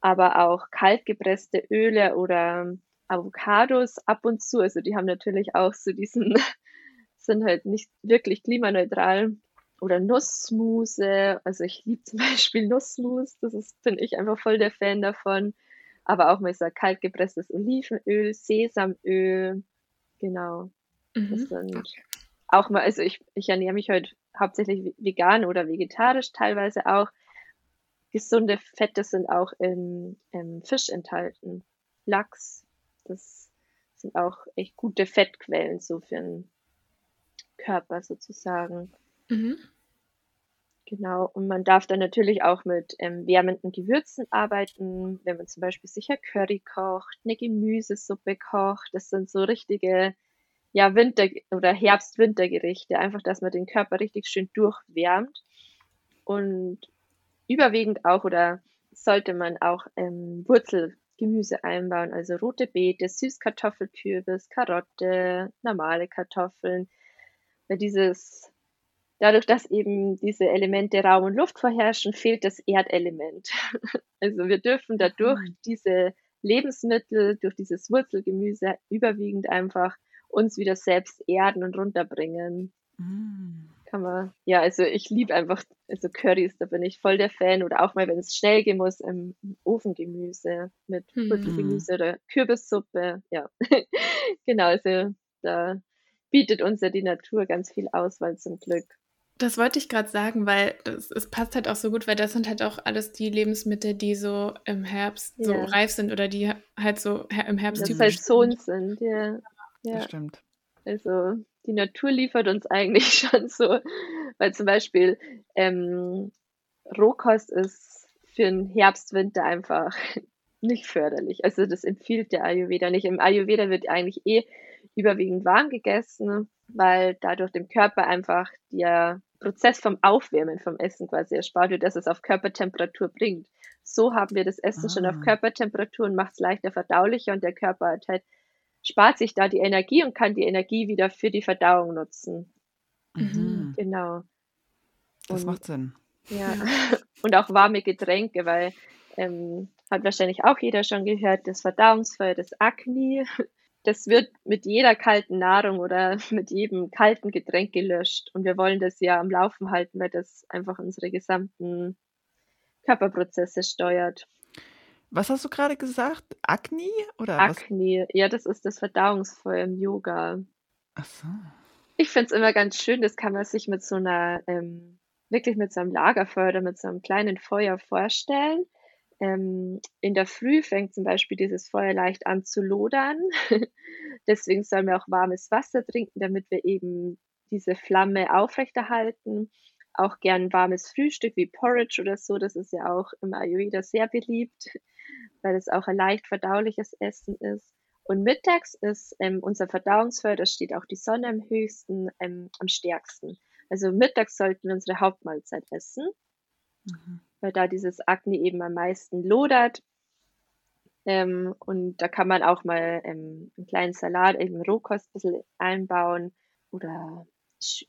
C: aber auch kaltgepresste Öle oder Avocados ab und zu. Also die haben natürlich auch so diesen, sind halt nicht wirklich klimaneutral. Oder Nussmuse. Also ich liebe zum Beispiel Nussmus. Das bin ich einfach voll der Fan davon. Aber auch mal so kaltgepresstes Olivenöl, Sesamöl. Genau. Mhm. Das sind auch mal, also ich, ich ernähre mich heute hauptsächlich vegan oder vegetarisch, teilweise auch. Gesunde Fette sind auch im, im Fisch enthalten. Lachs, das sind auch echt gute Fettquellen so für den Körper sozusagen. Mhm. Genau, und man darf dann natürlich auch mit ähm, wärmenden Gewürzen arbeiten, wenn man zum Beispiel sicher Curry kocht, eine Gemüsesuppe kocht. Das sind so richtige ja, Winter- oder Herbst-Wintergerichte, einfach, dass man den Körper richtig schön durchwärmt. Und überwiegend auch oder sollte man auch ähm, Wurzelgemüse einbauen, also rote Beete, Süßkartoffelkürbis, Karotte, normale Kartoffeln. Weil dieses, dadurch, dass eben diese Elemente Raum und Luft vorherrschen, fehlt das Erdelement. also wir dürfen dadurch mhm. diese Lebensmittel, durch dieses Wurzelgemüse überwiegend einfach uns wieder selbst erden und runterbringen. Mm. Kann man, ja, also ich liebe einfach, also Currys, da bin ich voll der Fan oder auch mal, wenn es schnell gehen muss, im, im Ofengemüse mit Puttelgemüse mm. oder Kürbissuppe, ja. genau, also da bietet uns ja die Natur ganz viel Auswahl zum Glück.
B: Das wollte ich gerade sagen, weil es passt halt auch so gut, weil das sind halt auch alles die Lebensmittel, die so im Herbst ja. so reif sind oder die halt so im Herbst
C: das typisch halt Sohn sind, ja.
A: Ja. Das stimmt.
C: Also die Natur liefert uns eigentlich schon so, weil zum Beispiel ähm, Rohkost ist für den Herbst, Winter einfach nicht förderlich. Also das empfiehlt der Ayurveda nicht. Im Ayurveda wird eigentlich eh überwiegend warm gegessen, weil dadurch dem Körper einfach der Prozess vom Aufwärmen vom Essen quasi erspart wird, dass es auf Körpertemperatur bringt. So haben wir das Essen ah. schon auf ah. Körpertemperatur und macht es leichter verdaulicher und der Körper hat halt spart sich da die Energie und kann die Energie wieder für die Verdauung nutzen. Mhm. Genau.
A: Das
C: Und
A: macht Sinn.
C: ja, und auch warme Getränke, weil ähm, hat wahrscheinlich auch jeder schon gehört, das Verdauungsfeuer, das Akne, das wird mit jeder kalten Nahrung oder mit jedem kalten Getränk gelöscht. Und wir wollen das ja am Laufen halten, weil das einfach unsere gesamten Körperprozesse steuert.
A: Was hast du gerade gesagt? Akne oder was?
C: Akne, ja, das ist das Verdauungsfeuer im Yoga.
A: Ach so.
C: Ich finde es immer ganz schön, das kann man sich mit so einer, ähm, wirklich mit so einem Lagerfeuer oder mit so einem kleinen Feuer vorstellen. Ähm, in der Früh fängt zum Beispiel dieses Feuer leicht an zu lodern. Deswegen sollen wir auch warmes Wasser trinken, damit wir eben diese Flamme aufrechterhalten. Auch gern warmes Frühstück wie Porridge oder so. Das ist ja auch im Ayurveda sehr beliebt, weil es auch ein leicht verdauliches Essen ist. Und mittags ist ähm, unser Verdauungsfeuer, da steht auch die Sonne am höchsten, ähm, am stärksten. Also mittags sollten wir unsere Hauptmahlzeit essen,
A: Mhm.
C: weil da dieses Akne eben am meisten lodert. Ähm, und da kann man auch mal ähm, einen kleinen Salat, eben Rohkost ein bisschen einbauen oder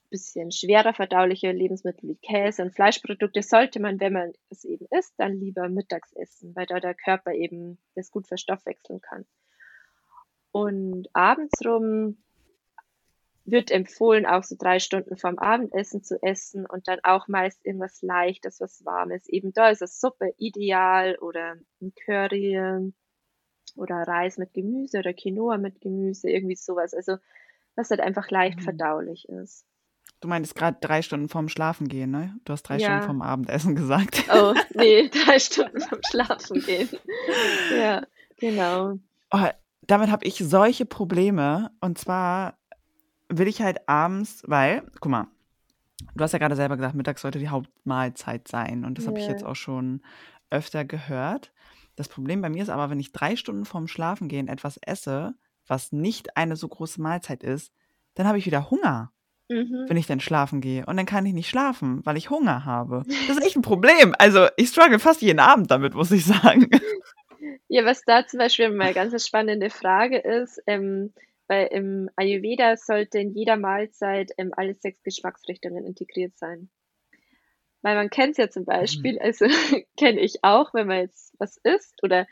C: bisschen schwerer verdauliche Lebensmittel wie Käse und Fleischprodukte sollte man, wenn man es eben isst, dann lieber mittags essen, weil da der Körper eben das gut verstoffwechseln kann. Und abends rum wird empfohlen, auch so drei Stunden vorm Abendessen zu essen und dann auch meist irgendwas Leichtes, was Warmes. Eben da ist es Suppe ideal oder ein Curry oder Reis mit Gemüse oder Quinoa mit Gemüse, irgendwie sowas. Also was halt einfach leicht
A: Mhm.
C: verdaulich ist.
A: Du meintest gerade drei Stunden vorm Schlafengehen, ne? Du hast drei Stunden
C: Ja.
A: vorm Abendessen gesagt.
C: Oh, nee, drei Stunden vorm Schlafen gehen. Ja, genau.
A: Oh, damit habe ich solche Probleme. Und zwar will ich halt abends, weil, guck mal, du hast ja gerade selber gesagt, mittags sollte die Hauptmahlzeit sein. Und das habe ich jetzt auch schon öfter gehört. Das Problem bei mir ist aber, wenn ich drei Stunden vorm Schlafengehen etwas esse, was nicht eine so große Mahlzeit ist, dann habe ich wieder Hunger,
C: Mhm.
A: wenn ich dann schlafen gehe. Und dann kann ich nicht schlafen, weil ich Hunger habe. Das ist echt ein Problem. Also ich struggle fast jeden Abend damit, muss ich sagen.
C: Ja, was da zum Beispiel mal eine ganz spannende Frage ist, ähm, weil im Ayurveda sollte in jeder Mahlzeit ähm, alle sechs Geschmacksrichtungen integriert sein. Weil man kennt es ja zum
A: Mhm.
C: Beispiel, also kenne ich auch, wenn man jetzt was isst oder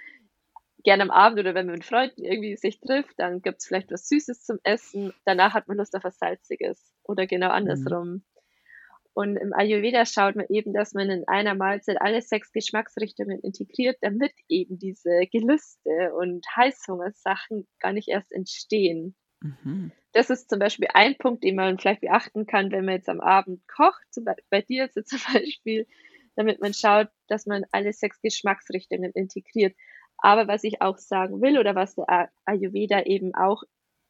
C: gerne am Abend oder wenn man mit Freunden irgendwie sich trifft, dann gibt es vielleicht was Süßes zum Essen, danach hat man Lust auf was Salziges oder genau
A: Mhm.
C: andersrum. Und im Ayurveda schaut man eben, dass man in einer Mahlzeit alle sechs Geschmacksrichtungen integriert, damit eben diese Gelüste und Heißhungersachen gar nicht erst entstehen.
A: Mhm.
C: Das ist zum Beispiel ein Punkt, den man vielleicht beachten kann, wenn man jetzt am Abend kocht, bei dir jetzt zum Beispiel, damit man schaut, dass man alle sechs Geschmacksrichtungen integriert. Aber was ich auch sagen will oder was der Ay- Ayurveda eben auch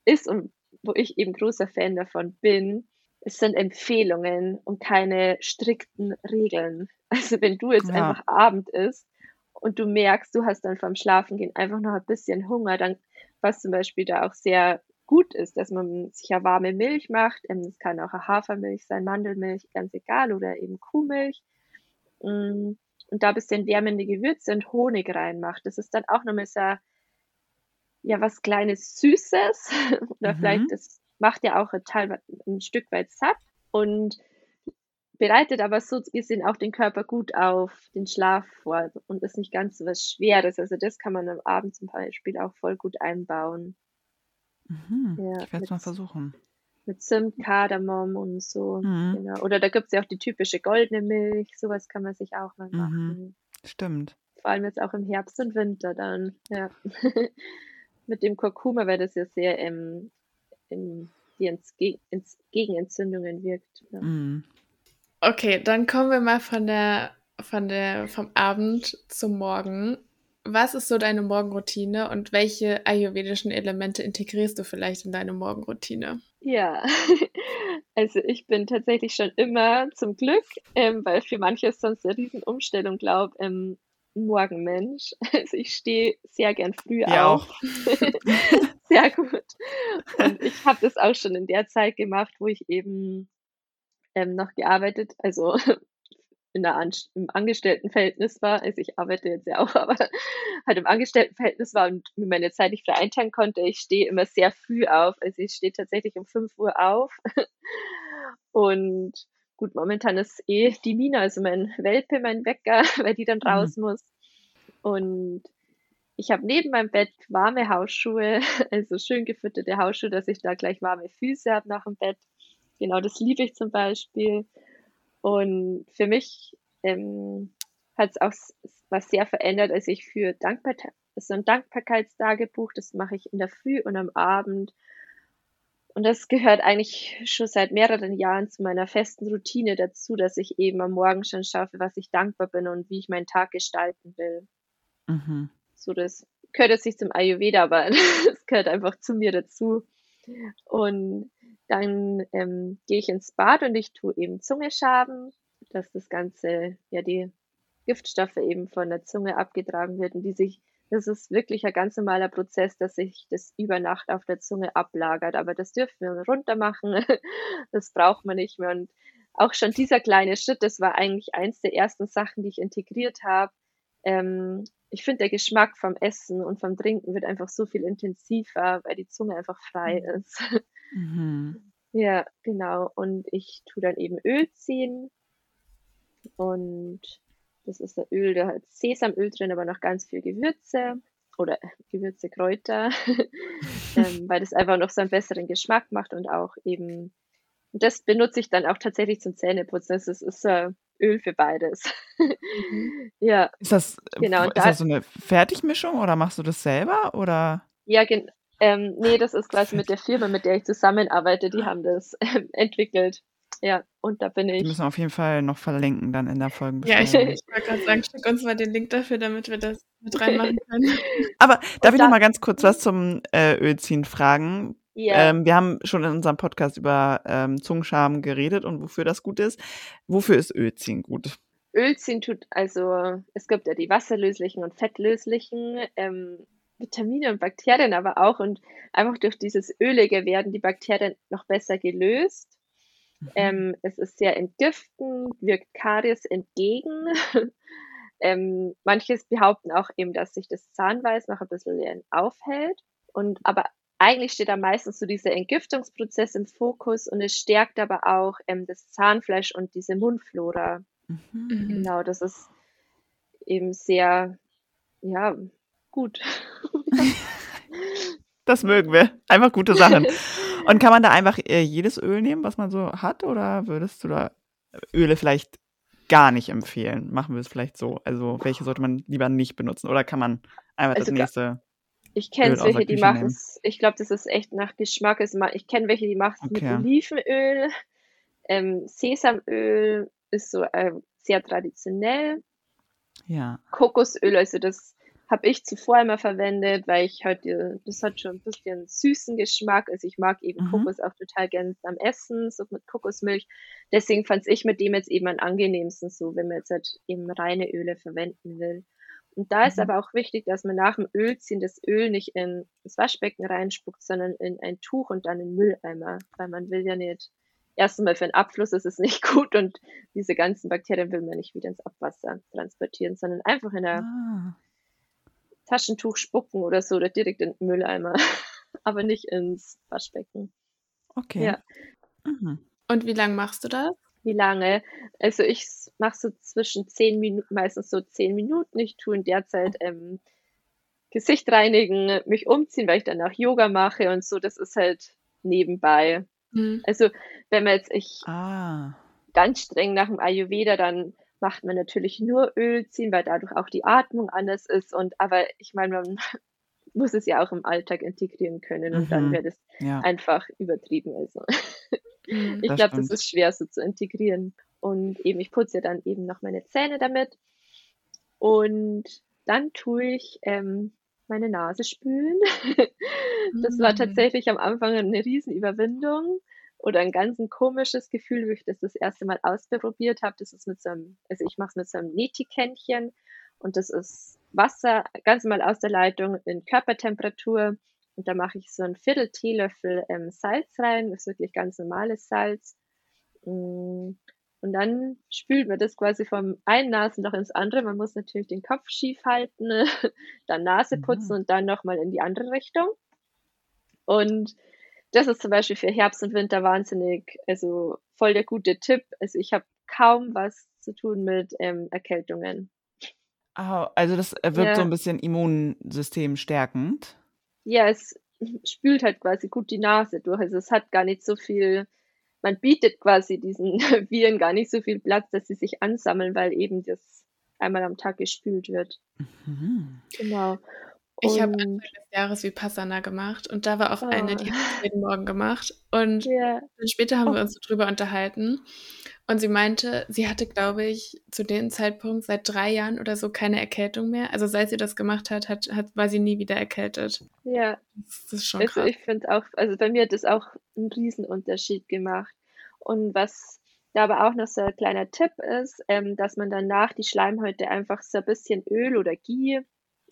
C: ist und wo ich eben großer Fan davon bin, es sind Empfehlungen und keine strikten Regeln. Also wenn du jetzt
A: Ja.
C: einfach Abend isst und du merkst, du hast dann vorm Schlafengehen einfach noch ein bisschen Hunger, dann was zum Beispiel da auch sehr gut ist, dass man sich ja warme Milch macht. Ähm, Das kann auch Hafermilch sein, Mandelmilch, ganz egal, oder eben Kuhmilch. Mm, Und da ein bisschen wärmende Gewürze und Honig reinmacht. Das ist dann auch nochmal so, ja, was kleines Süßes. Oder
A: Mhm.
C: vielleicht, das macht ja auch ein, Teil, ein Stück weit satt und bereitet aber so gesehen auch den Körper gut auf den Schlaf vor und ist nicht ganz so was Schweres. Also das kann man am Abend zum Beispiel auch voll gut einbauen.
A: Mhm.
C: Ja,
A: Ich werde es mal versuchen.
C: Mit Zimt, Kardamom und so.
A: Mhm.
C: Genau. Oder da gibt es ja auch die typische goldene Milch. Sowas kann man sich auch mal
A: Mhm.
C: machen.
A: Stimmt.
C: Vor allem jetzt auch im Herbst und Winter dann. Ja. Mit dem Kurkuma, weil das ja sehr ähm, in, die ins, ins Gegenentzündungen wirkt. Ja.
A: Mhm.
B: Okay, dann kommen wir mal von der, von der, vom Abend zum Morgen. Was ist so deine Morgenroutine und welche ayurvedischen Elemente integrierst du vielleicht in deine Morgenroutine?
C: Ja, also ich bin tatsächlich schon immer zum Glück, ähm, weil für manche ist sonst eine Riesenumstellung, glaube ähm, ein Morgenmensch. Also ich stehe sehr gern früh
A: Wir
C: auf.
A: auch.
C: Sehr gut. Und ich habe das auch schon in der Zeit gemacht, wo ich eben ähm, noch gearbeitet, also in der An im Angestelltenverhältnis war. Also ich arbeite jetzt ja auch, aber halt im Angestelltenverhältnis war und mir meine Zeit nicht frei einteilen konnte. Ich stehe immer sehr früh auf. Also ich stehe tatsächlich um 5 Uhr auf und gut, momentan ist eh die Mina, also mein Welpe, mein Wecker, weil die dann
A: Mhm.
C: raus muss. Und ich habe neben meinem Bett warme Hausschuhe, also schön gefütterte Hausschuhe, dass ich da gleich warme Füße habe nach dem Bett. Genau, das liebe ich zum Beispiel. Und für mich ähm, hat es auch was sehr verändert, als ich für Dankbar so ein Dankbarkeitstagebuch, das mache ich in der Früh und am Abend. Und das gehört eigentlich schon seit mehreren Jahren zu meiner festen Routine dazu, dass ich eben am Morgen schon schaue, für was ich dankbar bin und wie ich meinen Tag gestalten will.
A: Mhm.
C: So, das gehört jetzt nicht zum Ayurveda, aber es gehört einfach zu mir dazu. Und dann ähm, gehe ich ins Bad und ich tue eben Zunge schaben, dass das Ganze, ja, die Giftstoffe eben von der Zunge abgetragen wird und die sich, das ist wirklich ein ganz normaler Prozess, dass sich das über Nacht auf der Zunge ablagert. Aber das dürfen wir runter machen. Das braucht man nicht mehr. Und auch schon dieser kleine Schritt, das war eigentlich eins der ersten Sachen, die ich integriert habe. Ähm, ich finde, der Geschmack vom Essen und vom Trinken wird einfach so viel intensiver, weil die Zunge einfach frei ist.
A: Mhm.
C: Ja, genau. Und ich tue dann eben Öl ziehen. Und das ist ein Öl, da hat Sesamöl drin, aber noch ganz viel Gewürze oder Gewürze, Kräuter, ähm, weil das einfach noch so einen besseren Geschmack macht und auch eben, und das benutze ich dann auch tatsächlich zum Zähneputzen. Das ist, ist so Öl für beides.
B: Mhm.
C: ja,
A: Ist das, äh,
C: genau.
A: ist
C: da,
A: das so eine Fertigmischung oder machst du das selber? Oder?
C: ja, gen, ähm, nee, das ist quasi mit der Firma, mit der ich zusammenarbeite, die haben das ähm, entwickelt. Ja, und da bin
A: Die
C: ich.
A: müssen wir auf jeden Fall noch verlinken dann in der
B: Ja, ich,
A: Folgenbeschreibung.
B: ich wollte gerade sagen, schick uns mal den Link dafür, damit wir das mit reinmachen können.
A: Aber darf
C: Und
A: ich noch mal ganz kurz was zum äh, Ölziehen fragen?
C: Ja,
A: Ähm, wir haben schon in unserem Podcast über ähm, Zungenschaben geredet und wofür das gut ist. Wofür ist Ölziehen gut?
C: Ölziehen tut, also es gibt ja die wasserlöslichen und fettlöslichen ähm, Vitamine und Bakterien aber auch und einfach durch dieses Ölige werden die Bakterien noch besser gelöst.
A: Mhm.
C: Ähm, es ist sehr entgiftend, wirkt Karies entgegen. ähm, manches behaupten auch eben, dass sich das Zahnweiß noch ein bisschen aufhält. Und aber eigentlich steht da meistens so dieser Entgiftungsprozess im Fokus und es stärkt aber auch ähm, das Zahnfleisch und diese Mundflora.
A: Mhm.
B: Mhm.
C: Genau, das ist eben sehr, ja, gut.
A: Das mögen wir. Einfach gute Sachen. Und kann man da einfach äh, jedes Öl nehmen, was man so hat? Oder würdest du da Öle vielleicht gar nicht empfehlen? Machen wir es vielleicht so. Also welche sollte man lieber nicht benutzen? Oder kann man einfach das
C: Also ga-
A: nächste
C: ich kenne welche, die machen es, ich glaube, das ist echt nach Geschmack. Ma- ich kenne welche, die machen es mit
A: Okay.
C: Olivenöl. Ähm, Sesamöl ist so äh, sehr traditionell.
A: Ja.
C: Kokosöl, also das habe ich zuvor immer verwendet, weil ich halt, die- das hat schon ein bisschen süßen Geschmack. Also ich mag eben
A: Mhm.
C: Kokos auch total gern am Essen, so mit Kokosmilch. Deswegen fand ich mit dem jetzt eben am angenehmsten so, wenn man jetzt halt eben reine Öle verwenden will. Und da ist
A: Mhm.
C: aber auch wichtig, dass man nach dem Ölziehen das Öl nicht in das Waschbecken reinspuckt, sondern in ein Tuch und dann in den Mülleimer, weil man will ja nicht, erst einmal für den Abfluss ist es nicht gut und diese ganzen Bakterien will man nicht wieder ins Abwasser transportieren, sondern einfach in ein
A: Ah.
C: Taschentuch spucken oder so oder direkt in den Mülleimer, aber nicht ins Waschbecken.
A: Okay.
C: Ja,
A: Mhm.
B: Und wie lange machst du das?
C: Wie lange? Also ich mache so zwischen zehn Minuten, meistens so zehn Minuten. Ich tue in der Zeit ähm, Gesicht reinigen, mich umziehen, weil ich danach Yoga mache und so. Das ist halt nebenbei.
B: Mhm.
C: Also wenn man jetzt ich
A: Ah.
C: ganz streng nach dem Ayurveda, dann macht man natürlich nur Öl ziehen, weil dadurch auch die Atmung anders ist. Und aber ich meine, man muss es ja auch im Alltag integrieren können und dann
A: Mhm.
C: wäre das
A: Ja,
C: einfach übertrieben. Also
B: Mhm.
C: ich glaube, das ist schwer so zu integrieren. Und eben, ich putze dann eben noch meine Zähne damit. Und dann tue ich ähm, meine Nase spülen. Das war
B: Mhm.
C: tatsächlich am Anfang eine Riesenüberwindung oder ein ganz ein komisches Gefühl, wo ich das das erste Mal ausprobiert habe. Das ist mit so einem, also ich mache es mit so einem Neti-Kännchen und das ist Wasser ganz mal aus der Leitung in Körpertemperatur und da mache ich so ein Viertel Teelöffel ähm, Salz rein, das ist wirklich ganz normales Salz. Mm, Und dann spült man das quasi vom einen Nasenloch ins andere. Man muss natürlich den Kopf schief halten, dann Nase putzen
A: Mhm.
C: und dann nochmal in die andere Richtung. Und das ist zum Beispiel für Herbst und Winter wahnsinnig, also voll der gute Tipp. Also ich habe kaum was zu tun mit ähm, Erkältungen.
A: Oh, also das wirkt ja. so ein bisschen Immunsystem stärkend.
C: Ja, es spült halt quasi gut die Nase durch. Also es hat gar nicht so viel, man bietet quasi diesen Viren gar nicht so viel Platz, dass sie sich ansammeln, weil eben das einmal am Tag gespült wird. Mhm. Genau.
B: Ich habe Anfang des Jahres Vipassana gemacht und da war auch oh. eine, die hat das jeden Morgen gemacht. Und yeah. dann später haben oh. wir uns so drüber unterhalten. Und sie meinte, sie hatte, glaube ich, zu dem Zeitpunkt seit drei Jahren oder so keine Erkältung mehr. Also seit sie das gemacht hat, hat, hat war sie nie wieder erkältet.
C: Ja. Das, das ist schon also krass. Ich finde auch, also bei mir hat das auch einen Riesenunterschied gemacht. Und was da aber auch noch so ein kleiner Tipp ist, ähm, dass man danach die Schleimhäute einfach so ein bisschen Öl oder Ghee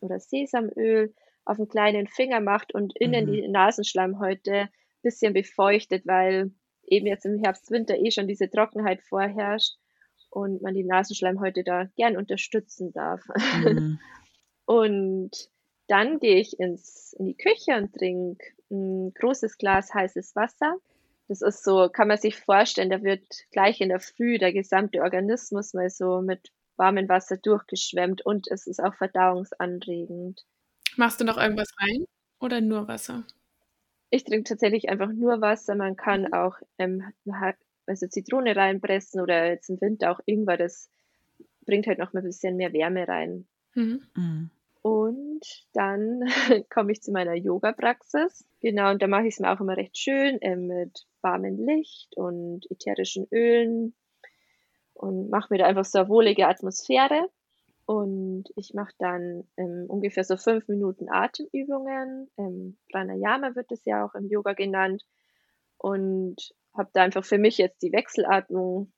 C: oder Sesamöl auf einen kleinen Finger macht und innen mhm. die Nasenschleimhäute ein bisschen befeuchtet, weil eben jetzt im Herbst, Winter eh schon diese Trockenheit vorherrscht und man die Nasenschleimhäute da gern unterstützen darf. Mhm. und dann gehe ich ins, in die Küche und trinke ein großes Glas heißes Wasser. Das ist so, kann man sich vorstellen, da wird gleich in der Früh der gesamte Organismus mal so mit warmem Wasser durchgeschwemmt und es ist auch verdauungsanregend.
B: Machst du noch irgendwas rein oder nur Wasser?
C: Ich trinke tatsächlich einfach nur Wasser. Man kann mhm. auch ähm, also Zitrone reinpressen oder jetzt im Winter auch Ingwer. Das bringt halt noch mal ein bisschen mehr Wärme rein. Mhm. Mhm. Und dann komme ich zu meiner Yoga-Praxis. Genau, und da mache ich es mir auch immer recht schön äh, mit warmem Licht und ätherischen Ölen, und mache mir da einfach so eine wohlige Atmosphäre. Und ich mache dann ähm, ungefähr so fünf Minuten Atemübungen. Ähm, Pranayama wird es ja auch im Yoga genannt. Und habe da einfach für mich jetzt die Wechselatmung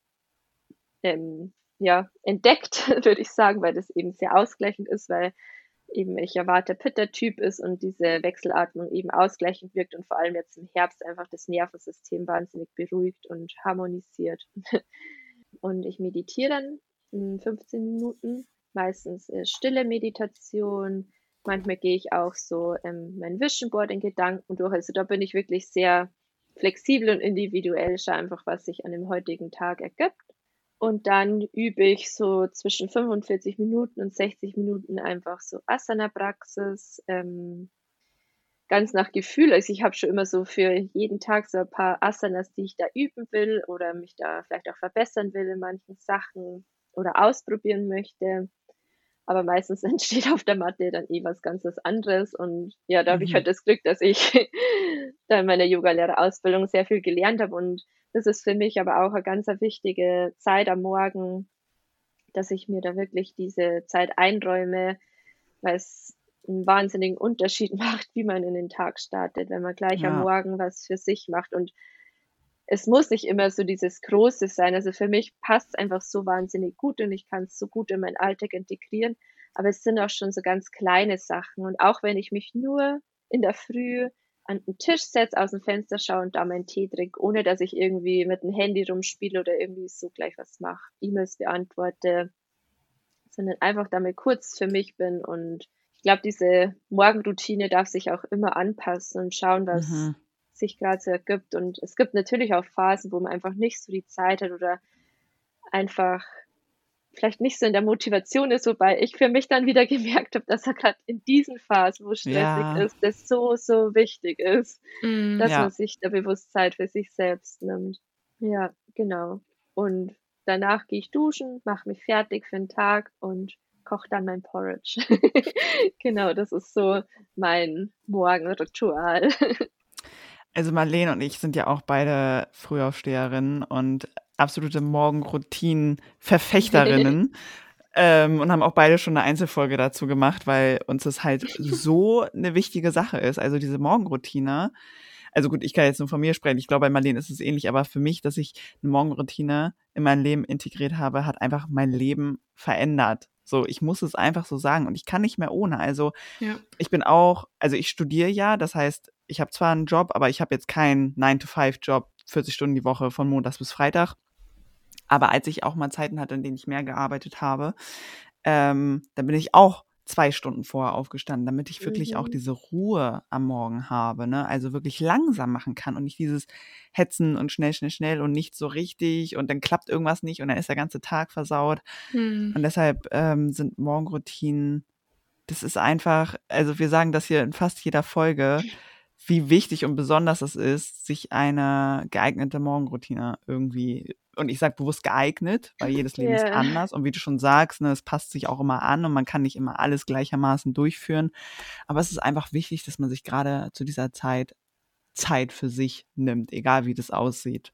C: ähm, ja, entdeckt, würde ich sagen, weil das eben sehr ausgleichend ist, weil eben ich erwarte Pitter-Typ ist und diese Wechselatmung eben ausgleichend wirkt und vor allem jetzt im Herbst einfach das Nervensystem wahnsinnig beruhigt und harmonisiert. und ich meditiere dann 15 Minuten. Meistens ist stille Meditation. Manchmal gehe ich auch so ähm, mein Vision Board in Gedanken durch. Also da bin ich wirklich sehr flexibel und individuell, schaue einfach, was sich an dem heutigen Tag ergibt. Und dann übe ich so zwischen 45 Minuten und 60 Minuten einfach so Asana-Praxis, ähm, ganz nach Gefühl. Also ich habe schon immer so für jeden Tag so ein paar Asanas, die ich da üben will oder mich da vielleicht auch verbessern will in manchen Sachen oder ausprobieren möchte. Aber meistens entsteht auf der Matte dann eh was ganz anderes. Und ja, da habe ich mhm. halt das Glück, dass ich da in meiner Yogalehrerausbildung sehr viel gelernt habe. Und das ist für mich aber auch eine ganz wichtige Zeit am Morgen, dass ich mir da wirklich diese Zeit einräume, weil es einen wahnsinnigen Unterschied macht, wie man in den Tag startet, wenn man gleich ja. am Morgen was für sich macht. Und es muss nicht immer so dieses Große sein. Also für mich passt es einfach so wahnsinnig gut und ich kann es so gut in meinen Alltag integrieren. Aber es sind auch schon so ganz kleine Sachen. Und auch wenn ich mich nur in der Früh an den Tisch setze, aus dem Fenster schaue und da meinen Tee trinke, ohne dass ich irgendwie mit dem Handy rumspiele oder irgendwie so gleich was mache, E-Mails beantworte, sondern einfach damit kurz für mich bin und ich glaube, diese Morgenroutine darf sich auch immer anpassen und schauen, was mhm. sich gerade so ergibt. Und es gibt natürlich auch Phasen, wo man einfach nicht so die Zeit hat oder einfach vielleicht nicht so in der Motivation ist, wobei ich für mich dann wieder gemerkt habe, dass er gerade in diesen Phasen, wo stressig ja. ist, das so, so wichtig ist, mm, dass ja. man sich da bewusst Zeit für sich selbst nimmt. Ja, genau. Und danach gehe ich duschen, mache mich fertig für den Tag und koche dann mein Porridge. genau, das ist so mein Morgenritual.
A: Also Marlene und ich sind ja auch beide Frühaufsteherinnen und absolute Morgenroutinen-Verfechterinnen. ähm, und haben auch beide schon eine Einzelfolge dazu gemacht, weil uns das halt so eine wichtige Sache ist. Also diese Morgenroutine. Also gut, ich kann jetzt nur von mir sprechen. Ich glaube, bei Marlene ist es ähnlich, aber für mich, dass ich eine Morgenroutine in mein Leben integriert habe, hat einfach mein Leben verändert. So, ich muss es einfach so sagen und ich kann nicht mehr ohne. Also ja. ich bin auch, also ich studiere ja, das heißt, ich habe zwar einen Job, aber ich habe jetzt keinen 9-to-5-Job, 40 Stunden die Woche von Montags bis Freitag. Aber als ich auch mal Zeiten hatte, in denen ich mehr gearbeitet habe, ähm, dann bin ich auch zwei Stunden vorher aufgestanden, damit ich wirklich mhm. auch diese Ruhe am Morgen habe, ne? Also wirklich langsam machen kann und nicht dieses Hetzen und schnell, schnell, schnell und nicht so richtig und dann klappt irgendwas nicht und dann ist der ganze Tag versaut. Mhm. Und deshalb ähm, sind Morgenroutinen, das ist einfach, also wir sagen das hier in fast jeder Folge, wie wichtig und besonders es ist, sich eine geeignete Morgenroutine irgendwie und ich sage bewusst geeignet, weil jedes Leben yeah. ist anders. Und wie du schon sagst, ne, es passt sich auch immer an und man kann nicht immer alles gleichermaßen durchführen. Aber es ist einfach wichtig, dass man sich gerade zu dieser Zeit Zeit für sich nimmt, egal wie das aussieht.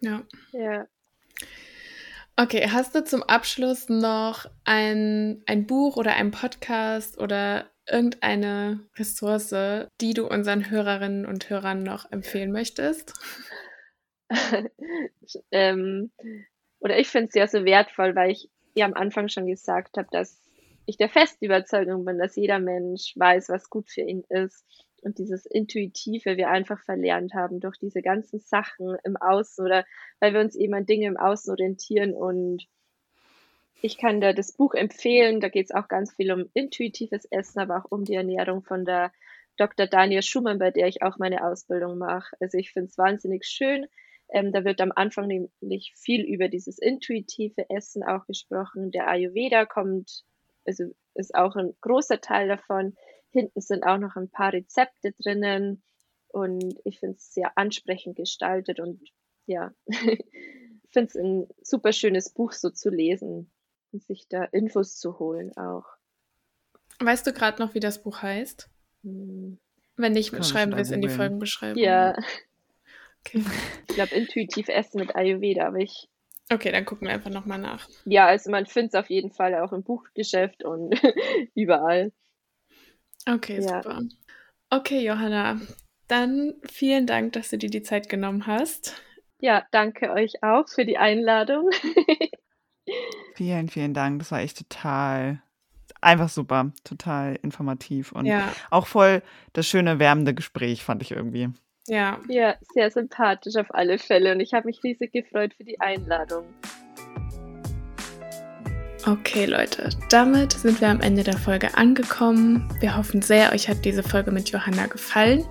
B: Ja. Ja. Okay, hast du zum Abschluss noch ein, ein Buch oder ein Podcast oder irgendeine Ressource, die du unseren Hörerinnen und Hörern noch empfehlen möchtest?
C: ähm, oder ich finde es ja so wertvoll, weil ich ja am Anfang schon gesagt habe, dass ich der festen Überzeugung bin, dass jeder Mensch weiß, was gut für ihn ist. Und dieses Intuitive wir einfach verlernt haben durch diese ganzen Sachen im Außen oder weil wir uns eben an Dinge im Außen orientieren. Und ich kann da das Buch empfehlen. Da geht es auch ganz viel um intuitives Essen, aber auch um die Ernährung von der Dr. Daniel Schumann, bei der ich auch meine Ausbildung mache. Also ich finde es wahnsinnig schön, ähm, da wird am Anfang nämlich viel über dieses intuitive Essen auch gesprochen. Der Ayurveda kommt, also ist auch ein großer Teil davon. Hinten sind auch noch ein paar Rezepte drinnen und ich finde es sehr ansprechend gestaltet und ja, finde es ein super schönes Buch so zu lesen und sich da Infos zu holen auch.
B: Weißt du gerade noch, wie das Buch heißt? Hm. Wenn nicht, schreiben wir es in die Folgenbeschreibung.
C: Ja, Okay. Ich glaube, intuitiv essen mit Ayurveda, aber ich.
B: Okay, dann gucken wir einfach nochmal nach.
C: Ja, also man findet es auf jeden Fall auch im Buchgeschäft und überall.
B: Okay, ja. super. Okay, Johanna, dann vielen Dank, dass du dir die Zeit genommen hast.
C: Ja, danke euch auch für die Einladung.
A: vielen, vielen Dank. Das war echt total, einfach super, total informativ und ja. auch voll das schöne, wärmende Gespräch, fand ich irgendwie.
B: Ja.
C: Ja, sehr sympathisch auf alle Fälle und ich habe mich riesig gefreut für die Einladung.
B: Okay, Leute, damit sind wir am Ende der Folge angekommen. Wir hoffen sehr, euch hat diese Folge mit Johanna gefallen.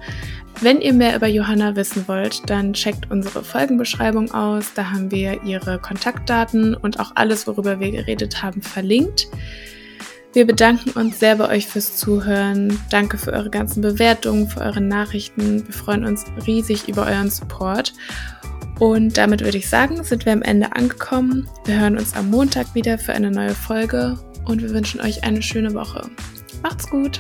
B: Wenn ihr mehr über Johanna wissen wollt, dann checkt unsere Folgenbeschreibung aus. Da haben wir ihre Kontaktdaten und auch alles, worüber wir geredet haben, verlinkt. Wir bedanken uns sehr bei euch fürs Zuhören. Danke für eure ganzen Bewertungen, für eure Nachrichten. Wir freuen uns riesig über euren Support. Und damit würde ich sagen, sind wir am Ende angekommen. Wir hören uns am Montag wieder für eine neue Folge und wir wünschen euch eine schöne Woche. Macht's gut!